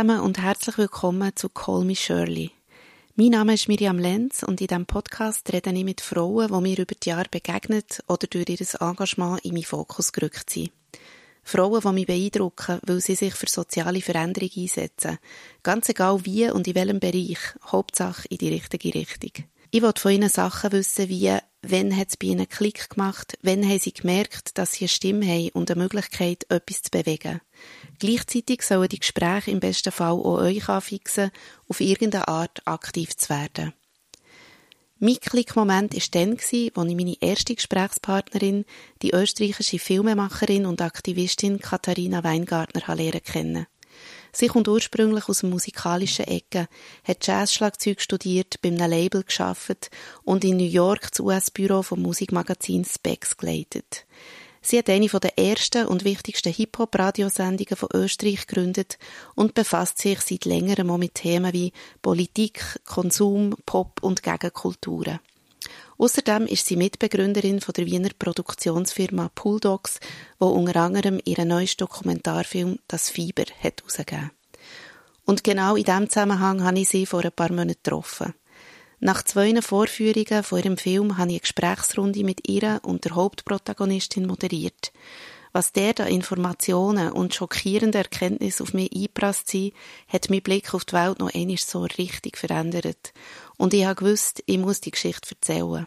Zusammen und herzlich willkommen zu Call Me Shirley. Mein Name ist Miriam Lenz und in diesem Podcast rede ich mit Frauen, die mir über die Jahre begegnet oder durch ihr Engagement in meinen Fokus gerückt sind. Frauen, die mich beeindrucken, weil sie sich für soziale Veränderung einsetzen. Ganz egal wie und in welchem Bereich, Hauptsache in die richtige Richtung. Ich wollte von ihnen Sachen wissen wie, wann hat es bei ihnen Klick gemacht, wann haben sie gemerkt, dass sie eine Stimme haben und eine Möglichkeit, etwas zu bewegen. Gleichzeitig sollen die Gespräche im besten Fall auch euch anfixen, auf irgendeine Art aktiv zu werden. Mein Klickmoment war dann, als ich meine erste Gesprächspartnerin, die österreichische Filmemacherin und Aktivistin Katharina Weingartner, lernen kennen. Sie kommt ursprünglich aus musikalischen Ecke, hat Jazzschlagzeug studiert, beim einem Label geschafft und in New York das US-Büro vom Musikmagazin Specs geleitet. Sie hat eine der ersten und wichtigsten Hip-Hop-Radiosendungen von Österreich gegründet und befasst sich seit längerem auch mit Themen wie Politik, Konsum, Pop und Gegenkulturen. Außerdem ist sie Mitbegründerin von der Wiener Produktionsfirma Pooldogs, wo unter anderem ihren neuesten Dokumentarfilm Das Fieber hat herausgegeben. Und genau in diesem Zusammenhang habe ich sie vor ein paar Monaten getroffen. Nach zwei Vorführungen von ihrem Film habe ich eine Gesprächsrunde mit ihr und der Hauptprotagonistin moderiert. Was der da Informationen und schockierende Erkenntnisse auf mich eingeprasst sind, hat mein Blick auf die Welt noch einmal so richtig verändert. Und ich habe gewusst, ich muss die Geschichte erzählen.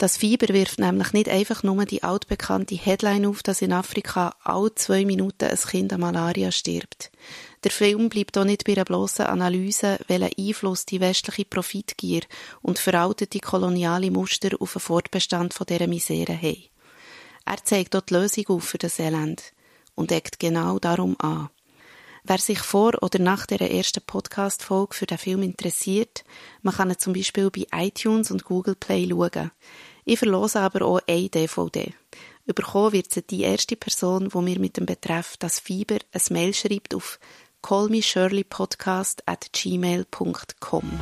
Das Fieber wirft nämlich nicht einfach nur die altbekannte Headline auf, dass in Afrika alle zwei Minuten ein Kind an Malaria stirbt. Der Film bleibt auch nicht bei einer bloßen Analyse, welchen Einfluss die westliche Profitgier und veraltete koloniale Muster auf den Fortbestand dieser Misere haben. Er zeigt dort die Lösung auf für das Elend und eckt genau darum an. Wer sich vor oder nach der ersten Podcast-Folge für den Film interessiert, man kann ihn zum Beispiel bei iTunes und Google Play schauen. Ich verlose aber auch eine DVD. Überkommen wird sie die erste Person, die mir mit dem Betreff das Fieber ein Mail schreibt auf callmeshirleypodcast at gmail.com.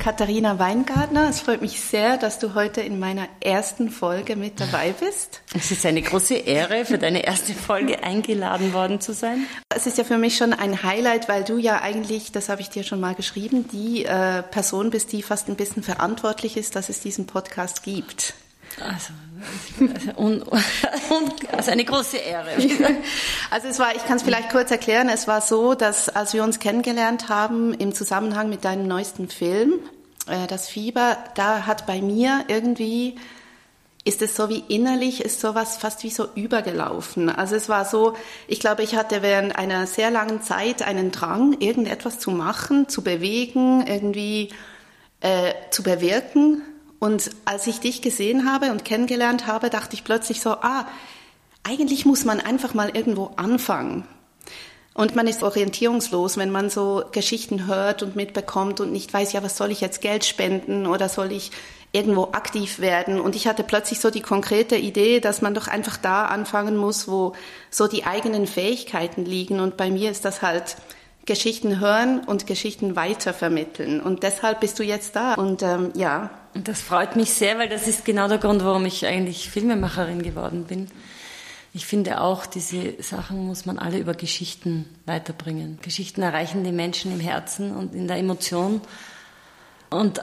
Katharina Weingartner, es freut mich sehr, dass du heute in meiner ersten Folge mit dabei bist. Es ist eine große Ehre, für deine erste Folge eingeladen worden zu sein. Es ist ja für mich schon ein Highlight, weil du ja eigentlich, das habe ich dir schon mal geschrieben, die äh, Person bist, die fast ein bisschen verantwortlich ist, dass es diesen Podcast gibt. Also, und, und, also eine große Ehre. Also es war, ich kann es vielleicht kurz erklären, es war so, dass als wir uns kennengelernt haben im Zusammenhang mit deinem neuesten Film, äh, das Fieber, da hat bei mir irgendwie ist es so wie innerlich, ist sowas fast wie so übergelaufen. Also es war so, ich glaube, ich hatte während einer sehr langen Zeit einen Drang, irgendetwas zu machen, zu bewegen, irgendwie äh, zu bewirken. Und als ich dich gesehen habe und kennengelernt habe, dachte ich plötzlich so, ah, eigentlich muss man einfach mal irgendwo anfangen. Und man ist orientierungslos, wenn man so Geschichten hört und mitbekommt und nicht weiß, ja, was soll ich jetzt Geld spenden oder soll ich irgendwo aktiv werden? Und ich hatte plötzlich so die konkrete Idee, dass man doch einfach da anfangen muss, wo so die eigenen Fähigkeiten liegen. Und bei mir ist das halt Geschichten hören und Geschichten weitervermitteln. Und deshalb bist du jetzt da. Und ähm, ja. Das freut mich sehr, weil das ist genau der Grund, warum ich eigentlich Filmemacherin geworden bin. Ich finde auch, diese Sachen muss man alle über Geschichten weiterbringen. Geschichten erreichen die Menschen im Herzen und in der Emotion. Und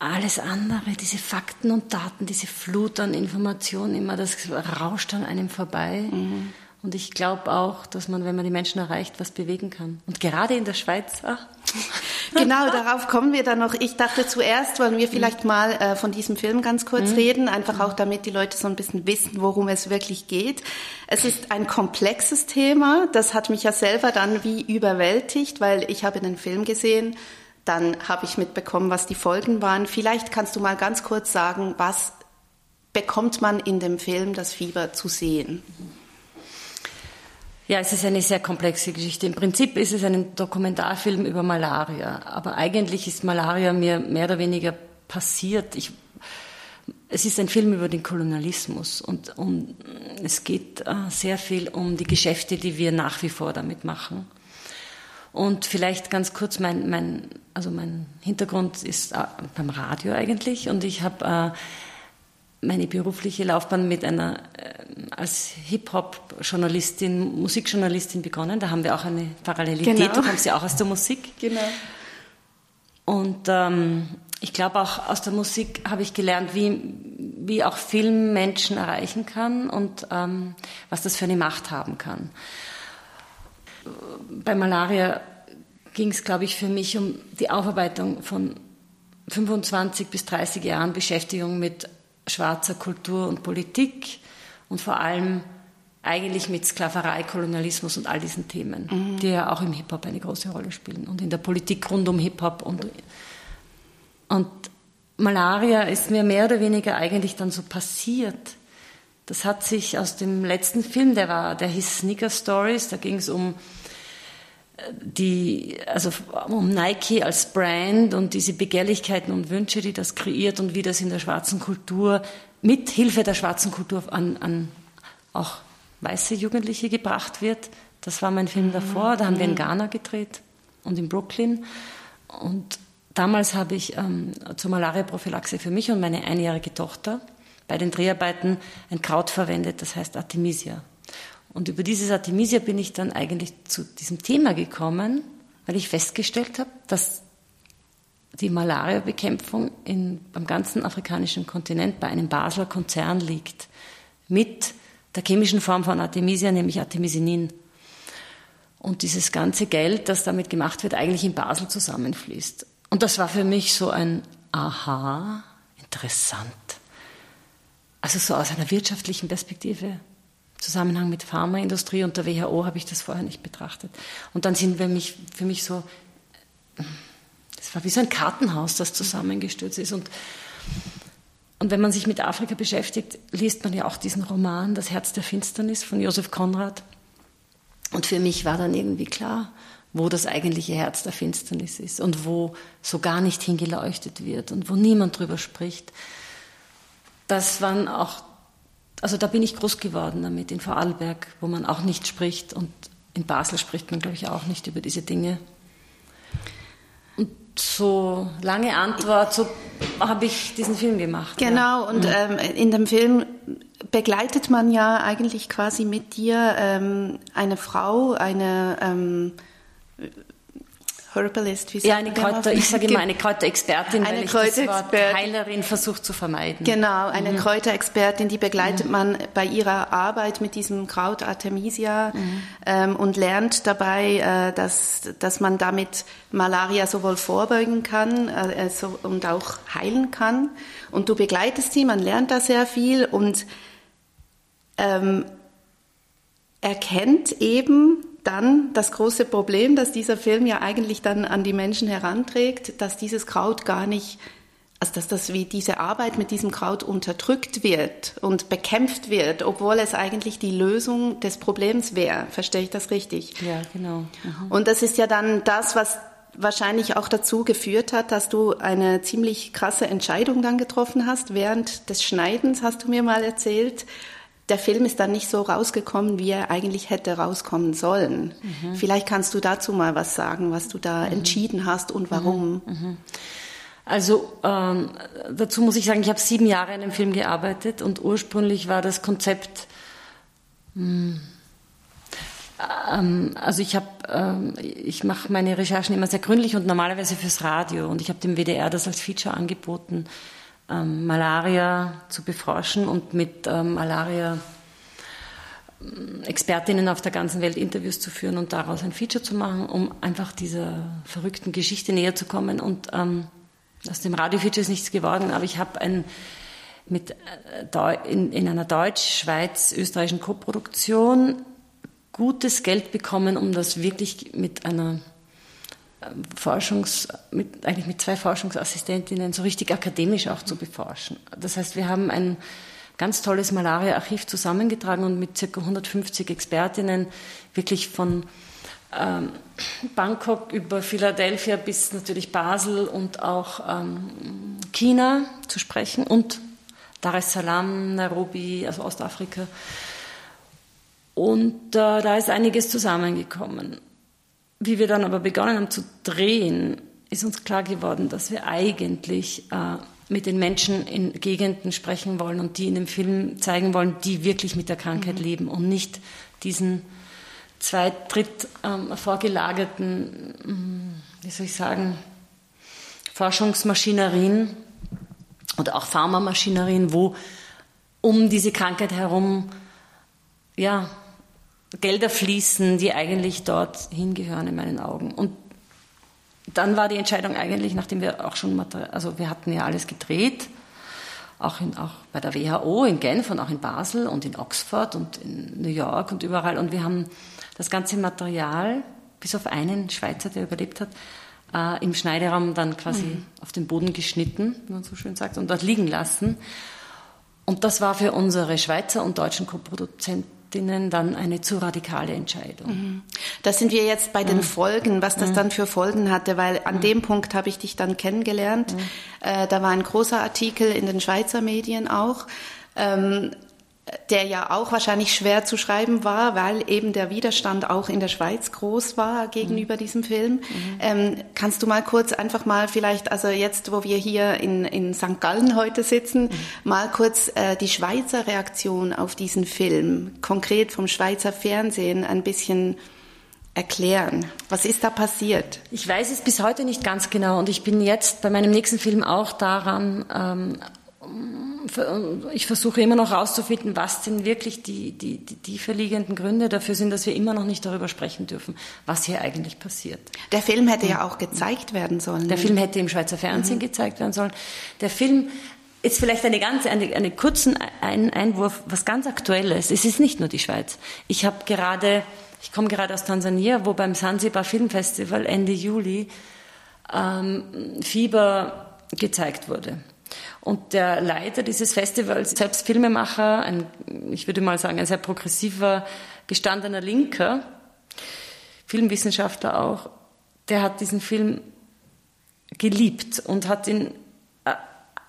alles andere, diese Fakten und Daten, diese Flut an Informationen, immer das rauscht an einem vorbei. Mhm. Und ich glaube auch, dass man, wenn man die Menschen erreicht, was bewegen kann. Und gerade in der Schweiz. Ach. Genau, darauf kommen wir dann noch. Ich dachte zuerst, wollen wir vielleicht mal äh, von diesem Film ganz kurz mhm. reden, einfach auch damit die Leute so ein bisschen wissen, worum es wirklich geht. Es ist ein komplexes Thema. Das hat mich ja selber dann wie überwältigt, weil ich habe den Film gesehen. Dann habe ich mitbekommen, was die Folgen waren. Vielleicht kannst du mal ganz kurz sagen, was bekommt man in dem Film Das Fieber zu sehen? Ja, es ist eine sehr komplexe Geschichte. Im Prinzip ist es ein Dokumentarfilm über Malaria, aber eigentlich ist Malaria mir mehr oder weniger passiert. Ich, es ist ein Film über den Kolonialismus und um, es geht äh, sehr viel um die Geschäfte, die wir nach wie vor damit machen. Und vielleicht ganz kurz, mein, mein, also mein Hintergrund ist äh, beim Radio eigentlich und ich habe äh, meine berufliche Laufbahn mit einer äh, als Hip-Hop-Journalistin, Musikjournalistin begonnen. Da haben wir auch eine Parallelität. Genau. Du kommst ja auch aus der Musik. Genau. Und ähm, ich glaube auch aus der Musik habe ich gelernt, wie, wie auch Film Menschen erreichen kann und ähm, was das für eine Macht haben kann. Bei Malaria ging es, glaube ich, für mich um die Aufarbeitung von 25 bis 30 Jahren Beschäftigung mit schwarzer Kultur und Politik und vor allem eigentlich mit Sklaverei, Kolonialismus und all diesen Themen, mhm. die ja auch im Hip-Hop eine große Rolle spielen und in der Politik rund um Hip-Hop und und Malaria ist mir mehr oder weniger eigentlich dann so passiert. Das hat sich aus dem letzten Film, der war, der hieß Sneaker Stories, da ging es um die, also um Nike als Brand und diese Begehrlichkeiten und Wünsche, die das kreiert und wie das in der schwarzen Kultur mit Hilfe der schwarzen Kultur an, an auch weiße Jugendliche gebracht wird. Das war mein Film davor. Da haben wir in mhm. Ghana gedreht und in Brooklyn. Und Damals habe ich ähm, zur Malaria-Prophylaxe für mich und meine einjährige Tochter bei den Dreharbeiten ein Kraut verwendet, das heißt Artemisia. Und über dieses Artemisia bin ich dann eigentlich zu diesem Thema gekommen, weil ich festgestellt habe, dass die Malaria-Bekämpfung am ganzen afrikanischen Kontinent bei einem Basler Konzern liegt. Mit der chemischen Form von Artemisia, nämlich Artemisinin. Und dieses ganze Geld, das damit gemacht wird, eigentlich in Basel zusammenfließt. Und das war für mich so ein Aha, interessant. Also so aus einer wirtschaftlichen Perspektive, Zusammenhang mit Pharmaindustrie und der WHO habe ich das vorher nicht betrachtet. Und dann sind wir mich, für mich so, das war wie so ein Kartenhaus, das zusammengestürzt ist. Und, und wenn man sich mit Afrika beschäftigt, liest man ja auch diesen Roman Das Herz der Finsternis von Josef Konrad. Und für mich war dann irgendwie klar, wo das eigentliche Herz der Finsternis ist und wo so gar nicht hingeleuchtet wird und wo niemand drüber spricht. Das waren auch, also da bin ich groß geworden damit, in Vorarlberg, wo man auch nicht spricht und in Basel spricht man, glaube ich, auch nicht über diese Dinge. Und so lange Antwort, so habe ich diesen Film gemacht. Genau, ja. und mhm. ähm, in dem Film begleitet man ja eigentlich quasi mit dir ähm, eine Frau, eine ähm, Herbalist, wie Ja, eine Kräuter, ich sage immer eine Kräuterexpertin, eine weil ich das Wort Heilerin versuche zu vermeiden. Genau, eine mhm. Kräuterexpertin, die begleitet mhm. man bei ihrer Arbeit mit diesem Kraut Artemisia mhm. ähm, und lernt dabei, äh, dass, dass man damit Malaria sowohl vorbeugen kann äh, so, und auch heilen kann. Und du begleitest sie, man lernt da sehr viel und ähm, erkennt eben, dann das große Problem, dass dieser Film ja eigentlich dann an die Menschen heranträgt, dass dieses Kraut gar nicht, also dass das wie diese Arbeit mit diesem Kraut unterdrückt wird und bekämpft wird, obwohl es eigentlich die Lösung des Problems wäre. Verstehe ich das richtig? Ja, genau. Mhm. Und das ist ja dann das, was wahrscheinlich auch dazu geführt hat, dass du eine ziemlich krasse Entscheidung dann getroffen hast. Während des Schneidens hast du mir mal erzählt, der Film ist dann nicht so rausgekommen, wie er eigentlich hätte rauskommen sollen. Mhm. Vielleicht kannst du dazu mal was sagen, was du da mhm. entschieden hast und warum. Mhm. mhm. Also ähm, dazu muss ich sagen, ich habe sieben Jahre in dem Film gearbeitet und ursprünglich war das Konzept, mh, hm, ähm, also ich habe, ähm, ich mache meine Recherchen immer sehr gründlich und normalerweise fürs Radio und ich habe dem WDR das als Feature angeboten ähm, Malaria zu beforschen und mit ähm, Malaria Expertinnen auf der ganzen Welt Interviews zu führen und daraus ein Feature zu machen, um einfach dieser verrückten Geschichte näher zu kommen. Und ähm, aus dem Radio-Feature ist nichts geworden, aber ich habe ein mit äh, in, in einer deutsch-schweiz-österreichischen Koproduktion gutes Geld bekommen, um das wirklich mit einer Forschungs, mit, eigentlich mit zwei Forschungsassistentinnen so richtig akademisch auch zu beforschen. Das heißt, wir haben ein ganz tolles Malaria-Archiv zusammengetragen und mit ca. 150 Expertinnen wirklich von ähm, Bangkok über Philadelphia bis natürlich Basel und auch ähm, China zu sprechen und Dar es Salaam, Nairobi, also Ostafrika. Und äh, da ist einiges zusammengekommen. Wie wir dann aber begonnen haben zu drehen, ist uns klar geworden, dass wir eigentlich äh, mit den Menschen in Gegenden sprechen wollen und die in dem Film zeigen wollen, die wirklich mit der Krankheit mhm. leben und nicht diesen zwei dritt ähm, vorgelagerten, mm, wie soll ich sagen, Forschungsmaschinerien oder auch Pharmamaschinerien, wo um diese Krankheit herum ja, Gelder fließen, die eigentlich dort hingehören in meinen Augen. Und dann war die Entscheidung eigentlich, nachdem wir auch schon, also wir hatten ja alles gedreht, auch, in, auch bei der WHO in Genf und auch in Basel und in Oxford und in New York und überall. Und wir haben das ganze Material, bis auf einen Schweizer, der überlebt hat, äh, im Schneideraum dann quasi mhm. auf den Boden geschnitten, wie man so schön sagt, und dort liegen lassen. Und das war für unsere Schweizer und deutschen Co-Produzenten dann eine zu radikale Entscheidung. Mhm. Da sind wir jetzt bei den mhm. Folgen, was das mhm. dann für Folgen hatte, weil an mhm. dem Punkt habe ich dich dann kennengelernt. Mhm. Äh, da war ein großer Artikel in den Schweizer Medien auch. Ähm, der ja auch wahrscheinlich schwer zu schreiben war, weil eben der Widerstand auch in der Schweiz groß war gegenüber mhm. diesem Film. Mhm. Ähm, kannst du mal kurz einfach mal vielleicht, also jetzt, wo wir hier in, in St. Gallen heute sitzen, mhm. mal kurz äh, die Schweizer Reaktion auf diesen Film, konkret vom Schweizer Fernsehen, ein bisschen erklären. Was ist da passiert? Ich weiß es bis heute nicht ganz genau und ich bin jetzt bei meinem nächsten Film auch daran, ähm, ich versuche immer noch herauszufinden, was denn wirklich die, die, die tiefer liegenden Gründe dafür sind, dass wir immer noch nicht darüber sprechen dürfen, was hier eigentlich passiert. Der Film hätte ja auch gezeigt werden sollen. Der Film hätte im Schweizer Fernsehen mhm. gezeigt werden sollen. Der Film ist vielleicht eine ganz, eine, eine kurzen ein Einwurf, was ganz Aktuelles. Es ist nicht nur die Schweiz. Ich habe gerade, ich komme gerade aus Tansania, wo beim Sansibar Filmfestival Ende Juli ähm, Fieber gezeigt wurde. Und der Leiter dieses Festivals, selbst Filmemacher, ein, ich würde mal sagen, ein sehr progressiver, gestandener Linker, Filmwissenschaftler auch, der hat diesen Film geliebt und hat ihn, äh,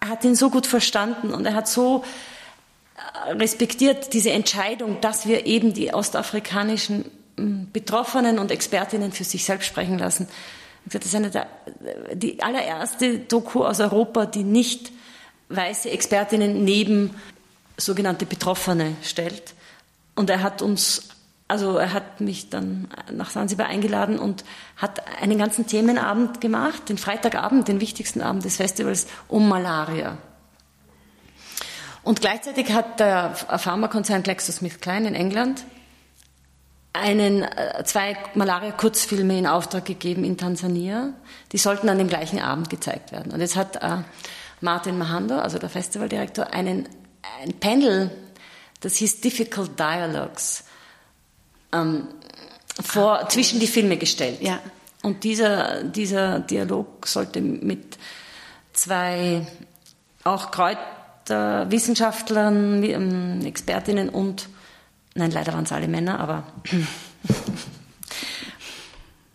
hat ihn so gut verstanden und er hat so äh, respektiert diese Entscheidung, dass wir eben die ostafrikanischen Betroffenen und Expertinnen für sich selbst sprechen lassen. Das ist eine der, die allererste Doku aus Europa, die nicht weiße Expertinnen neben sogenannte Betroffene stellt. Und er hat uns, also er hat mich dann nach Sansibar eingeladen und hat einen ganzen Themenabend gemacht, den Freitagabend, den wichtigsten Abend des Festivals, um Malaria. Und gleichzeitig hat der Pharmakonzern GlaxoSmithKline in England einen, äh, zwei Malaria-Kurzfilme in Auftrag gegeben in Tansania. Die sollten an dem gleichen Abend gezeigt werden. Und jetzt hat äh, Martin Mahando, also der Festivaldirektor, einen, ein Panel, das hieß Difficult Dialogues, ähm, vor, ah, zwischen die Filme gestellt. Ja. Und dieser, dieser Dialog sollte mit zwei auch Kräuterwissenschaftlern, ähm, Expertinnen und, nein, leider waren es alle Männer, aber,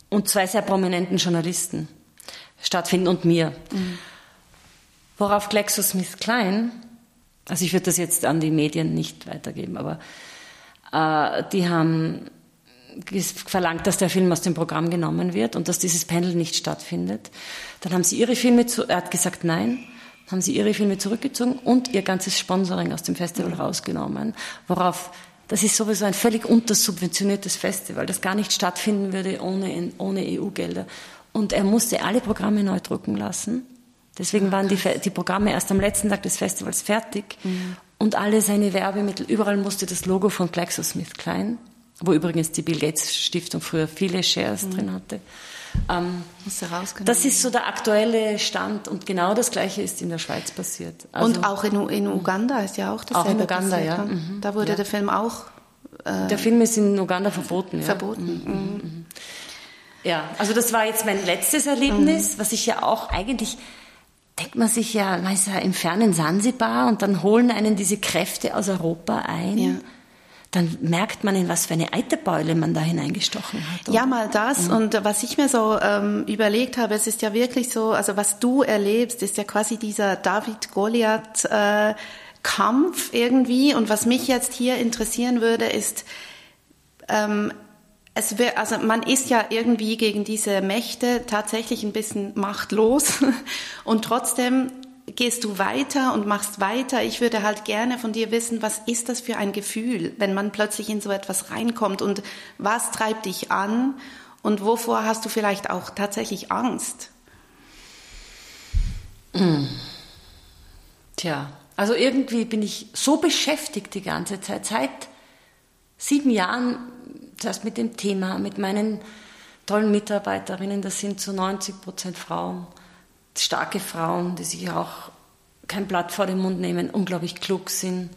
und zwei sehr prominenten Journalisten stattfinden und mir. Mhm. Worauf GlaxoSmithKline, also ich würde das jetzt an die Medien nicht weitergeben, aber äh, die haben verlangt, dass der Film aus dem Programm genommen wird und dass dieses Panel nicht stattfindet. Dann haben sie ihre Filme, zu, er hat gesagt nein, haben sie ihre Filme zurückgezogen und ihr ganzes Sponsoring aus dem Festival rausgenommen, worauf das ist sowieso ein völlig untersubventioniertes Festival, das gar nicht stattfinden würde ohne, ohne EU-Gelder. Und er musste alle Programme neu drucken lassen Deswegen waren die, die Programme erst am letzten Tag des Festivals fertig mhm. und alle seine Werbemittel, überall musste das Logo von GlaxoSmithKline, wo übrigens die Bill Gates Stiftung früher viele Shares mhm. drin hatte. Ähm, das ist so der aktuelle Stand und genau das Gleiche ist in der Schweiz passiert. Also, und auch in, in, Uganda ist ja auch dasselbe Auch in Uganda, passiert, ja. Mhm. Da wurde ja. der Film auch... Äh, der Film ist in Uganda verboten. Ja. Verboten. Mhm. Mhm. mhm. Ja, also das war jetzt mein letztes Erlebnis, mhm. was ich ja auch eigentlich denkt man sich ja, man ist ja im fernen Sansibar und dann holen einen diese Kräfte aus Europa ein. Dann merkt man, in was für eine Eiterbeule man da hineingestochen hat. Oder? Ja, mal das. Ja. Und was ich mir so ähm, überlegt habe, es ist ja wirklich so, also was du erlebst, ist ja quasi dieser David-Goliath- äh, Kampf irgendwie. Und was mich jetzt hier interessieren würde, ist, ähm, es wär, also man ist ja irgendwie gegen diese Mächte tatsächlich ein bisschen machtlos und trotzdem gehst du weiter und machst weiter. Ich würde halt gerne von dir wissen, was ist das für ein Gefühl, wenn man plötzlich in so etwas reinkommt und was treibt dich an und wovor hast du vielleicht auch tatsächlich Angst? Mm. Tja, also irgendwie bin ich so beschäftigt die ganze Zeit, seit sieben Jahren, zuerst mit dem Thema, mit meinen tollen Mitarbeiterinnen, das sind zu 90 Prozent Frauen, starke Frauen, die sich auch kein Blatt vor den Mund nehmen, unglaublich klug sind,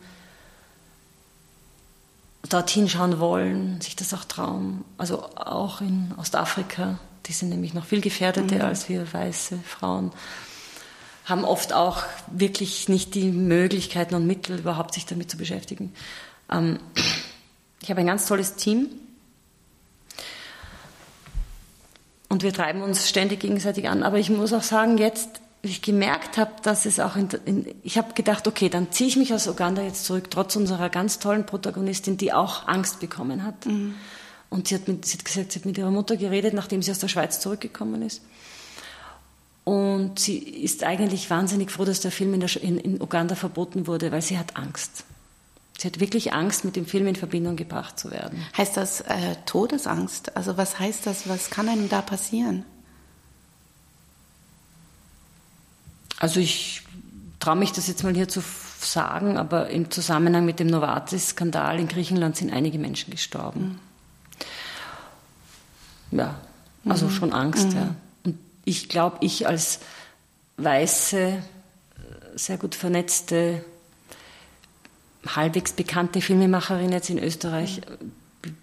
dorthin schauen wollen, sich das auch trauen. Also auch in Ostafrika, die sind nämlich noch viel gefährdeter mhm. als wir weiße Frauen haben oft auch wirklich nicht die Möglichkeiten und Mittel, überhaupt sich damit zu beschäftigen. Ähm, ich habe ein ganz tolles Team und wir treiben uns ständig gegenseitig an. Aber ich muss auch sagen, jetzt, wie ich gemerkt habe, dass es auch in, in ich habe gedacht, okay, dann ziehe ich mich aus Uganda jetzt zurück, trotz unserer ganz tollen Protagonistin, die auch Angst bekommen hat. Mhm. Und sie hat, mit, sie hat gesagt, sie hat mit ihrer Mutter geredet, nachdem sie aus der Schweiz zurückgekommen ist. Und sie ist eigentlich wahnsinnig froh, dass der Film in, der, in, in, Uganda verboten wurde, weil sie hat Angst. Sie hat wirklich Angst, mit dem Film in Verbindung gebracht zu werden. Heißt das äh, Todesangst? Also was heißt das? Was kann einem da passieren? Also ich traue mich das jetzt mal hier zu sagen, aber im Zusammenhang mit dem Novartis-Skandal in Griechenland sind einige Menschen gestorben. Mhm. Ja, also mhm. schon Angst, mhm. ja ich glaube, ich als weiße, sehr gut vernetzte, halbwegs bekannte Filmemacherin jetzt in Österreich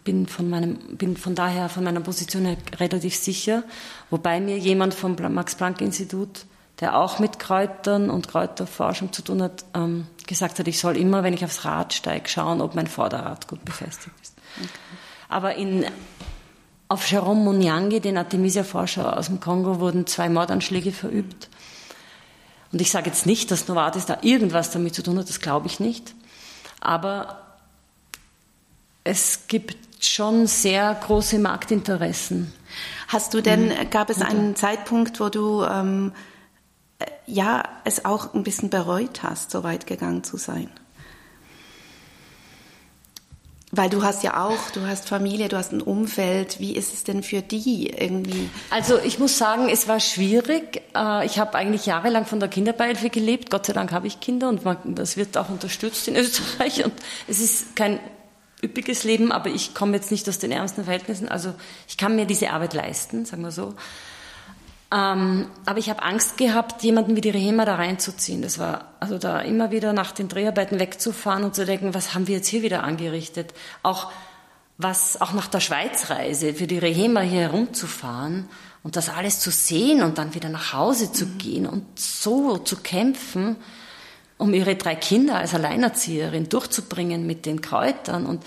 bin von, meinem, bin von daher von meiner Position her relativ sicher, wobei mir jemand vom Max-Planck-Institut, der auch mit Kräutern und Kräuterforschung zu tun hat, ähm, gesagt hat, ich soll immer, wenn ich aufs Rad steige, schauen, ob mein Vorderrad gut befestigt ist. Okay. Aber in auf Jerome Munyangi, den Artemisia-Forscher aus dem Kongo, wurden zwei Mordanschläge verübt. Und ich sage jetzt nicht, dass Novartis da irgendwas damit zu tun hat, das glaube ich nicht. Aber es gibt schon sehr große Marktinteressen. Hast du denn, mhm. gab es einen Zeitpunkt, wo du ähm, äh, ja es auch ein bisschen bereut hast, so weit gegangen zu sein? Weil du hast ja auch, du hast Familie, du hast ein Umfeld. Wie ist es denn für die irgendwie? Also ich muss sagen, es war schwierig. Äh, ich habe eigentlich jahrelang von der Kinderbeihilfe gelebt. Gott sei Dank habe ich Kinder und das wird auch unterstützt in Österreich. Und es ist kein üppiges Leben, aber ich komme jetzt nicht aus den ärmsten Verhältnissen. Also ich kann mir diese Arbeit leisten, sagen wir so. Ähm, aber ich habe Angst gehabt, jemanden wie die Rehema da reinzuziehen. Das war also da immer wieder nach den Dreharbeiten wegzufahren und zu denken, was haben wir jetzt hier wieder angerichtet? Auch was auch nach der Schweizreise für die Rehema hier herumzufahren und das alles zu sehen und dann wieder nach Hause zu mhm. gehen und so zu kämpfen, um ihre drei Kinder als Alleinerzieherin durchzubringen mit den Kräutern und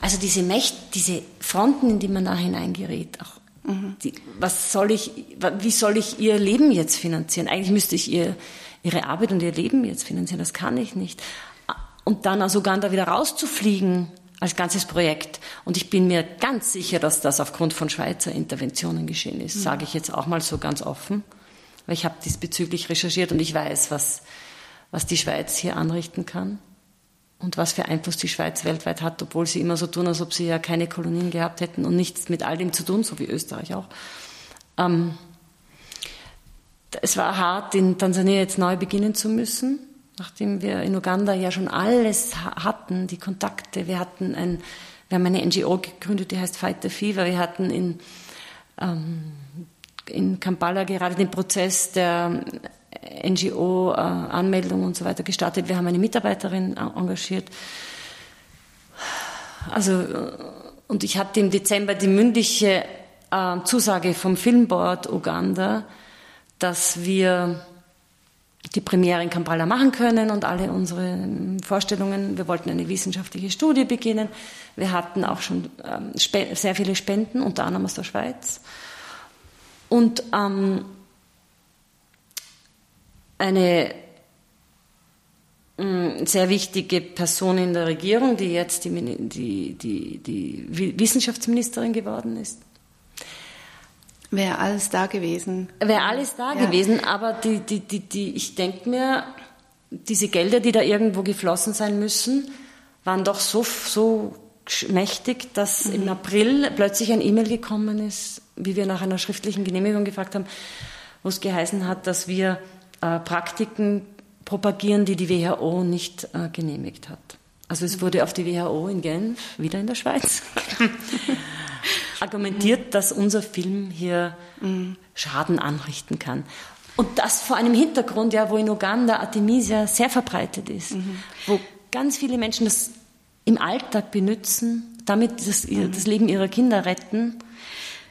also diese Mächte, diese Fronten, in die man da hineingerät, auch die, was soll ich, wie soll ich ihr Leben jetzt finanzieren? Eigentlich müsste ich ihr, ihre Arbeit und ihr Leben jetzt finanzieren. Das kann ich nicht. Und dann aus Uganda wieder rauszufliegen als ganzes Projekt. Und ich bin mir ganz sicher, dass das aufgrund von Schweizer Interventionen geschehen ist. Mhm. Sage ich jetzt auch mal so ganz offen. Weil ich habe diesbezüglich recherchiert und ich weiß, was, was die Schweiz hier anrichten kann und was für Einfluss die Schweiz weltweit hat, obwohl sie immer so tun, als ob sie ja keine Kolonien gehabt hätten und nichts mit all dem zu tun, so wie Österreich auch. Ähm, es war hart, in Tansania jetzt neu beginnen zu müssen, nachdem wir in Uganda ja schon alles hatten, die Kontakte. Wir hatten ein, wir haben eine NGO gegründet, die heißt Fight the Fever. Wir hatten in, ähm, in Kampala gerade den Prozess der NGO-Anmeldung und so weiter gestartet. Wir haben eine Mitarbeiterin engagiert. Also, äh, und ich hatte im Dezember die mündliche äh, Zusage vom Filmboard Uganda, dass wir die Premiere in Kampala machen können und alle unsere ähm, Vorstellungen. Wir wollten eine wissenschaftliche Studie beginnen. Wir hatten auch schon ähm, sehr viele Spenden, unter anderem aus der Schweiz. Und ähm, eine mm, sehr wichtige Person in der Regierung, die jetzt die, die, die, die Wissenschaftsministerin geworden ist. Wäre alles da gewesen. Wäre alles da ja. gewesen, aber die, die, die, die, ich denke mir, diese Gelder, die da irgendwo geflossen sein müssen, waren doch so, so mächtig, dass mhm. im April plötzlich ein E-Mail gekommen ist, wie wir nach einer schriftlichen Genehmigung gefragt haben, wo es geheißen hat, dass wir äh, Praktiken propagieren, die die WHO nicht äh, genehmigt hat. Also es wurde auf die WHO in Genf, wieder in der Schweiz, argumentiert, dass unser Film hier. Schaden anrichten kann. Und das vor einem Hintergrund, ja, wo in Uganda Artemisia sehr verbreitet ist, mhm. wo ganz viele Menschen das im Alltag benutzen, damit das, mhm. das Leben ihrer Kinder retten.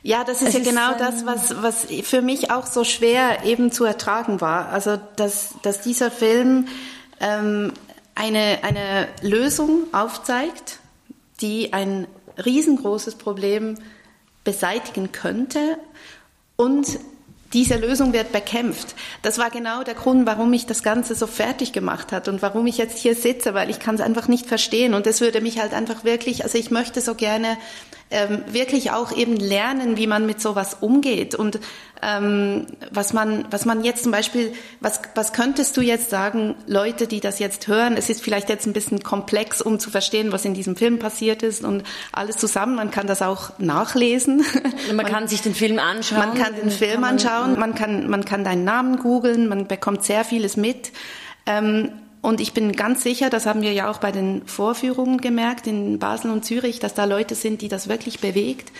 Ja, das ist es ja ist genau das, was, was für mich auch so schwer eben zu ertragen war. Also, dass, dass dieser Film ähm, eine, eine Lösung aufzeigt, die ein riesengroßes Problem beseitigen könnte und diese Lösung wird bekämpft. Das war genau der Grund, warum mich das Ganze so fertig gemacht hat und warum ich jetzt hier sitze, weil ich kann es einfach nicht verstehen. Und es würde mich halt einfach wirklich, also ich möchte so gerne ähm, wirklich auch eben lernen, wie man mit sowas umgeht und ähm, was man, was man jetzt zum Beispiel, was, was könntest du jetzt sagen, Leute, die das jetzt hören? Es ist vielleicht jetzt ein bisschen komplex, um zu verstehen, was in diesem Film passiert ist und alles zusammen. Man kann das auch nachlesen. Man, man kann sich den Film anschauen. Man kann den Film anschauen. Man kann, man kann deinen Namen googeln. Man bekommt sehr vieles mit. Ähm, und ich bin ganz sicher, das haben wir ja auch bei den Vorführungen gemerkt in Basel und Zürich, dass da Leute sind, die das wirklich bewegt.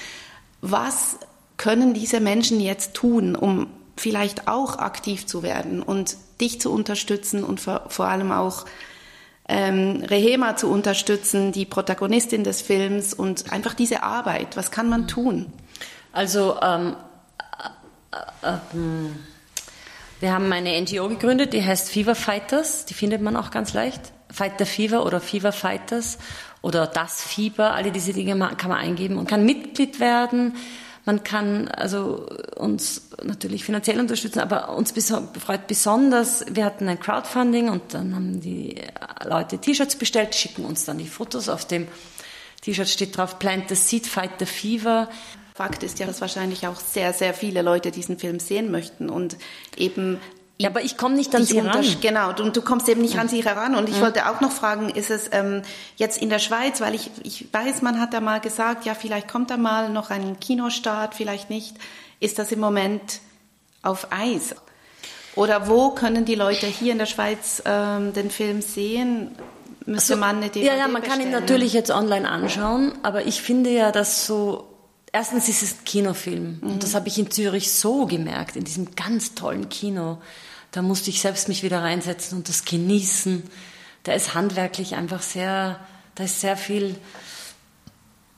Was können diese Menschen jetzt tun, um vielleicht auch aktiv zu werden und dich zu unterstützen und vor, vor allem auch ähm, Rehema zu unterstützen, die Protagonistin des Films und einfach diese Arbeit. Was kann man tun? Also ähm, äh, äh, äh wir haben eine NGO gegründet, die heißt Fever Fighters. Die findet man auch ganz leicht. Fighter Fever oder Fever Fighters oder das Fieber. Alle diese Dinge kann man eingeben und kann Mitglied werden. Man kann also uns natürlich finanziell unterstützen, aber uns freut besonders, wir hatten ein Crowdfunding und dann haben die Leute T-Shirts bestellt, schicken uns dann die Fotos. Auf dem T-Shirt steht drauf Plant the Seed, Fight the Fever. Fakt ist ja, dass wahrscheinlich auch sehr, sehr viele Leute diesen Film sehen möchten und eben ja, aber ich komme nicht an Sie ran. Genau, und du kommst eben nicht ja. an Sie heran. Und ich ja. wollte auch noch fragen, ist es ähm, jetzt in der Schweiz, weil ich, ich weiß, man hat da mal gesagt, ja, vielleicht kommt da mal noch ein Kinostart, vielleicht nicht. Ist das im Moment auf Eis? Oder wo können die Leute hier in der Schweiz ähm, den Film sehen? Müsste also, man eine DVD Ja, ja, man bestellen? kann ihn natürlich jetzt online anschauen, aber ich finde ja, dass so Erstens ist es ein Kinofilm. Mhm. Und das habe ich in Zürich so gemerkt, in diesem ganz tollen Kino. Da musste ich selbst mich wieder reinsetzen und das genießen. Da ist handwerklich einfach sehr, da ist sehr viel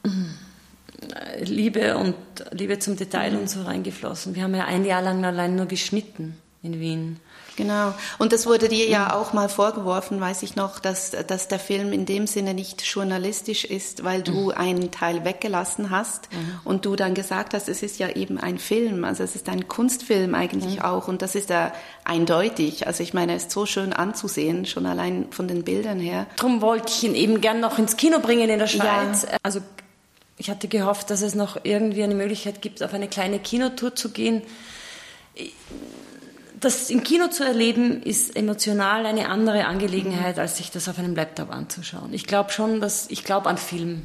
äh, Liebe und Liebe zum Detail mhm. und so reingeflossen. Wir haben ja ein Jahr lang allein nur geschnitten in Wien. Genau. Und das wurde dir ja auch mal vorgeworfen, weiß ich noch, dass, dass der Film in dem Sinne nicht journalistisch ist, weil du mhm. einen Teil weggelassen hast mhm. und du dann gesagt hast, es ist ja eben ein Film, also es ist ein Kunstfilm eigentlich mhm. auch und das ist ja eindeutig. Also ich meine, es ist so schön anzusehen, schon allein von den Bildern her. Darum wollte ich ihn eben gern noch ins Kino bringen in der Schweiz. Ja. Also ich hatte gehofft, dass es noch irgendwie eine Möglichkeit gibt, auf eine kleine Kinotour zu gehen das im Kino zu erleben, ist emotional eine andere Angelegenheit, als sich das auf einem Laptop anzuschauen. Ich glaube schon, dass ich glaube an Film.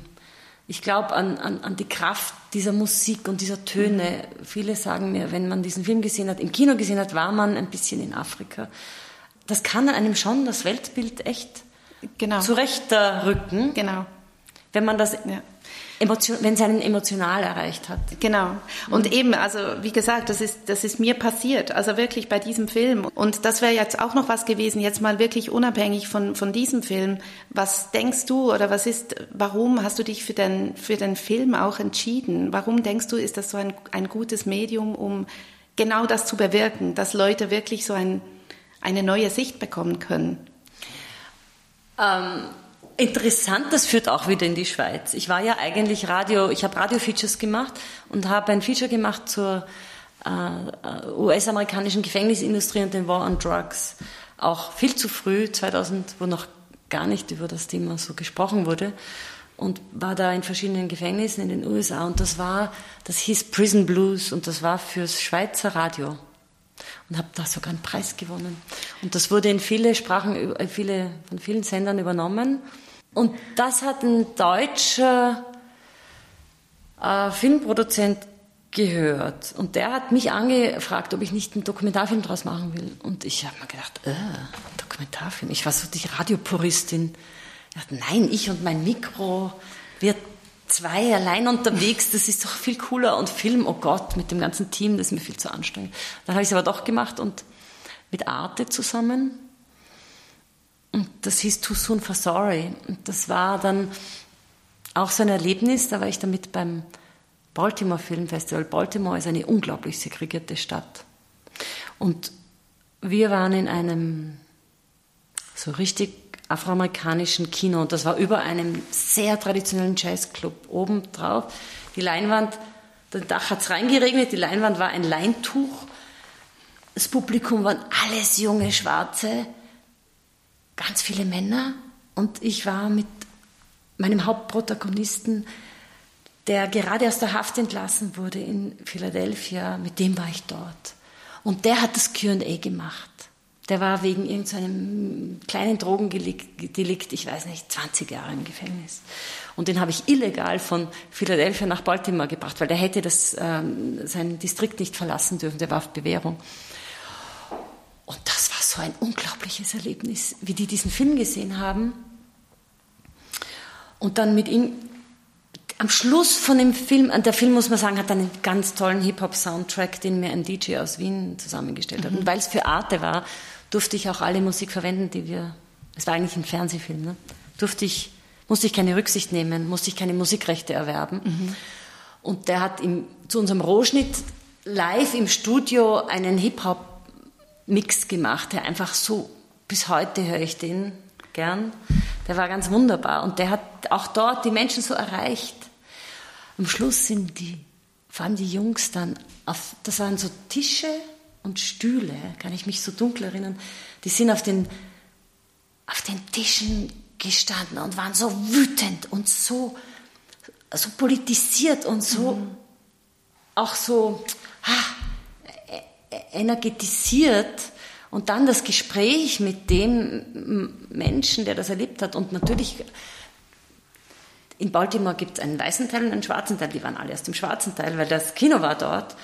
Ich glaube an, an, an die Kraft dieser Musik und dieser Töne. Mhm. Viele sagen mir, wenn man diesen Film gesehen hat, im Kino gesehen hat, war man ein bisschen in Afrika. Das kann einem schon das Weltbild echt genau. zurechtrücken. Genau. Wenn man das ja Emotion, wenn es einen emotional erreicht hat. Genau. Und mhm. eben, also wie gesagt, das ist, das ist mir passiert, also wirklich bei diesem Film. Und das wäre jetzt auch noch was gewesen, jetzt mal wirklich unabhängig von, von diesem Film. Was denkst du oder was ist, warum hast du dich für den, für den Film auch entschieden? Warum denkst du, ist das so ein, ein gutes Medium, um genau das zu bewirken, dass Leute wirklich so ein, eine neue Sicht bekommen können? Ähm Interessant, das führt auch wieder in die Schweiz. Ich war ja eigentlich Radio, ich habe Radio-Features gemacht und habe ein Feature gemacht zur äh, US-amerikanischen Gefängnisindustrie und den War on Drugs. auch viel zu früh, 2000, wo noch gar nicht über das Thema so gesprochen wurde. Und war da in verschiedenen Gefängnissen in den USA und das war, das hieß Prison Blues und das war fürs Schweizer Radio. Und habe da sogar einen Preis gewonnen. Und das wurde in viele Sprachen, viele von vielen Sendern übernommen und das hat ein deutscher äh, Filmproduzent gehört. Und der hat mich angefragt, ob ich nicht einen Dokumentarfilm daraus machen will. Und ich habe mir gedacht, äh, Dokumentarfilm, ich war so die Radiopuristin. Nein, ich und mein Mikro, wir zwei allein unterwegs, das ist doch viel cooler. Und Film, oh Gott, mit dem ganzen Team, das ist mir viel zu anstrengend. Dann habe ich es aber doch gemacht und mit Arte zusammen. Und das hieß Too Soon for Sorry. Und das war dann auch so ein Erlebnis, da war ich damit beim Baltimore Film Festival. Baltimore ist eine unglaublich segregierte Stadt. Und wir waren in einem so richtig afroamerikanischen Kino. Und das war über einem sehr traditionellen Jazzclub oben drauf. Die Leinwand, das Dach hat es reingeregnet, die Leinwand war ein Leintuch. Das Publikum waren alles junge Schwarze, ganz viele Männer. Und ich war mit meinem Hauptprotagonisten, der gerade aus der Haft entlassen wurde in Philadelphia, mit dem war ich dort. Und der hat das QA gemacht. Der war wegen irgendeinem kleinen Drogendelikt, ich weiß nicht, 20 Jahre im Gefängnis. Und den habe ich illegal von Philadelphia nach Baltimore gebracht, weil der hätte das, ähm, seinen Distrikt nicht verlassen dürfen, der war auf Bewährung. Und das war ein unglaubliches Erlebnis, wie die diesen Film gesehen haben. Und dann mit ihm, am Schluss von dem Film, der Film muss man sagen, hat einen ganz tollen Hip-Hop-Soundtrack, den mir ein DJ aus Wien zusammengestellt hat. Mhm. Und weil es für Arte war, durfte ich auch alle Musik verwenden, die wir, es war eigentlich ein Fernsehfilm, ne? durfte ich, musste ich keine Rücksicht nehmen, musste ich keine Musikrechte erwerben. Mhm. Und der hat im, zu unserem Rohschnitt live im Studio einen Hip-Hop-Mix gemacht, der einfach so, bis heute höre ich den gern. Der war ganz wunderbar und der hat auch dort die Menschen so erreicht. Am Schluss sind die, vor allem die Jungs dann, auf, das waren so Tische und Stühle, kann ich mich so dunkel erinnern, die sind auf den, auf den Tischen gestanden und waren so wütend und so, so politisiert und so mhm. auch so ah, energetisiert. Und dann das Gespräch mit dem Menschen, der das erlebt hat. Und natürlich, in Baltimore gibt es einen weißen Teil und einen schwarzen Teil. Die waren alle aus dem schwarzen Teil, weil das Kino war dort.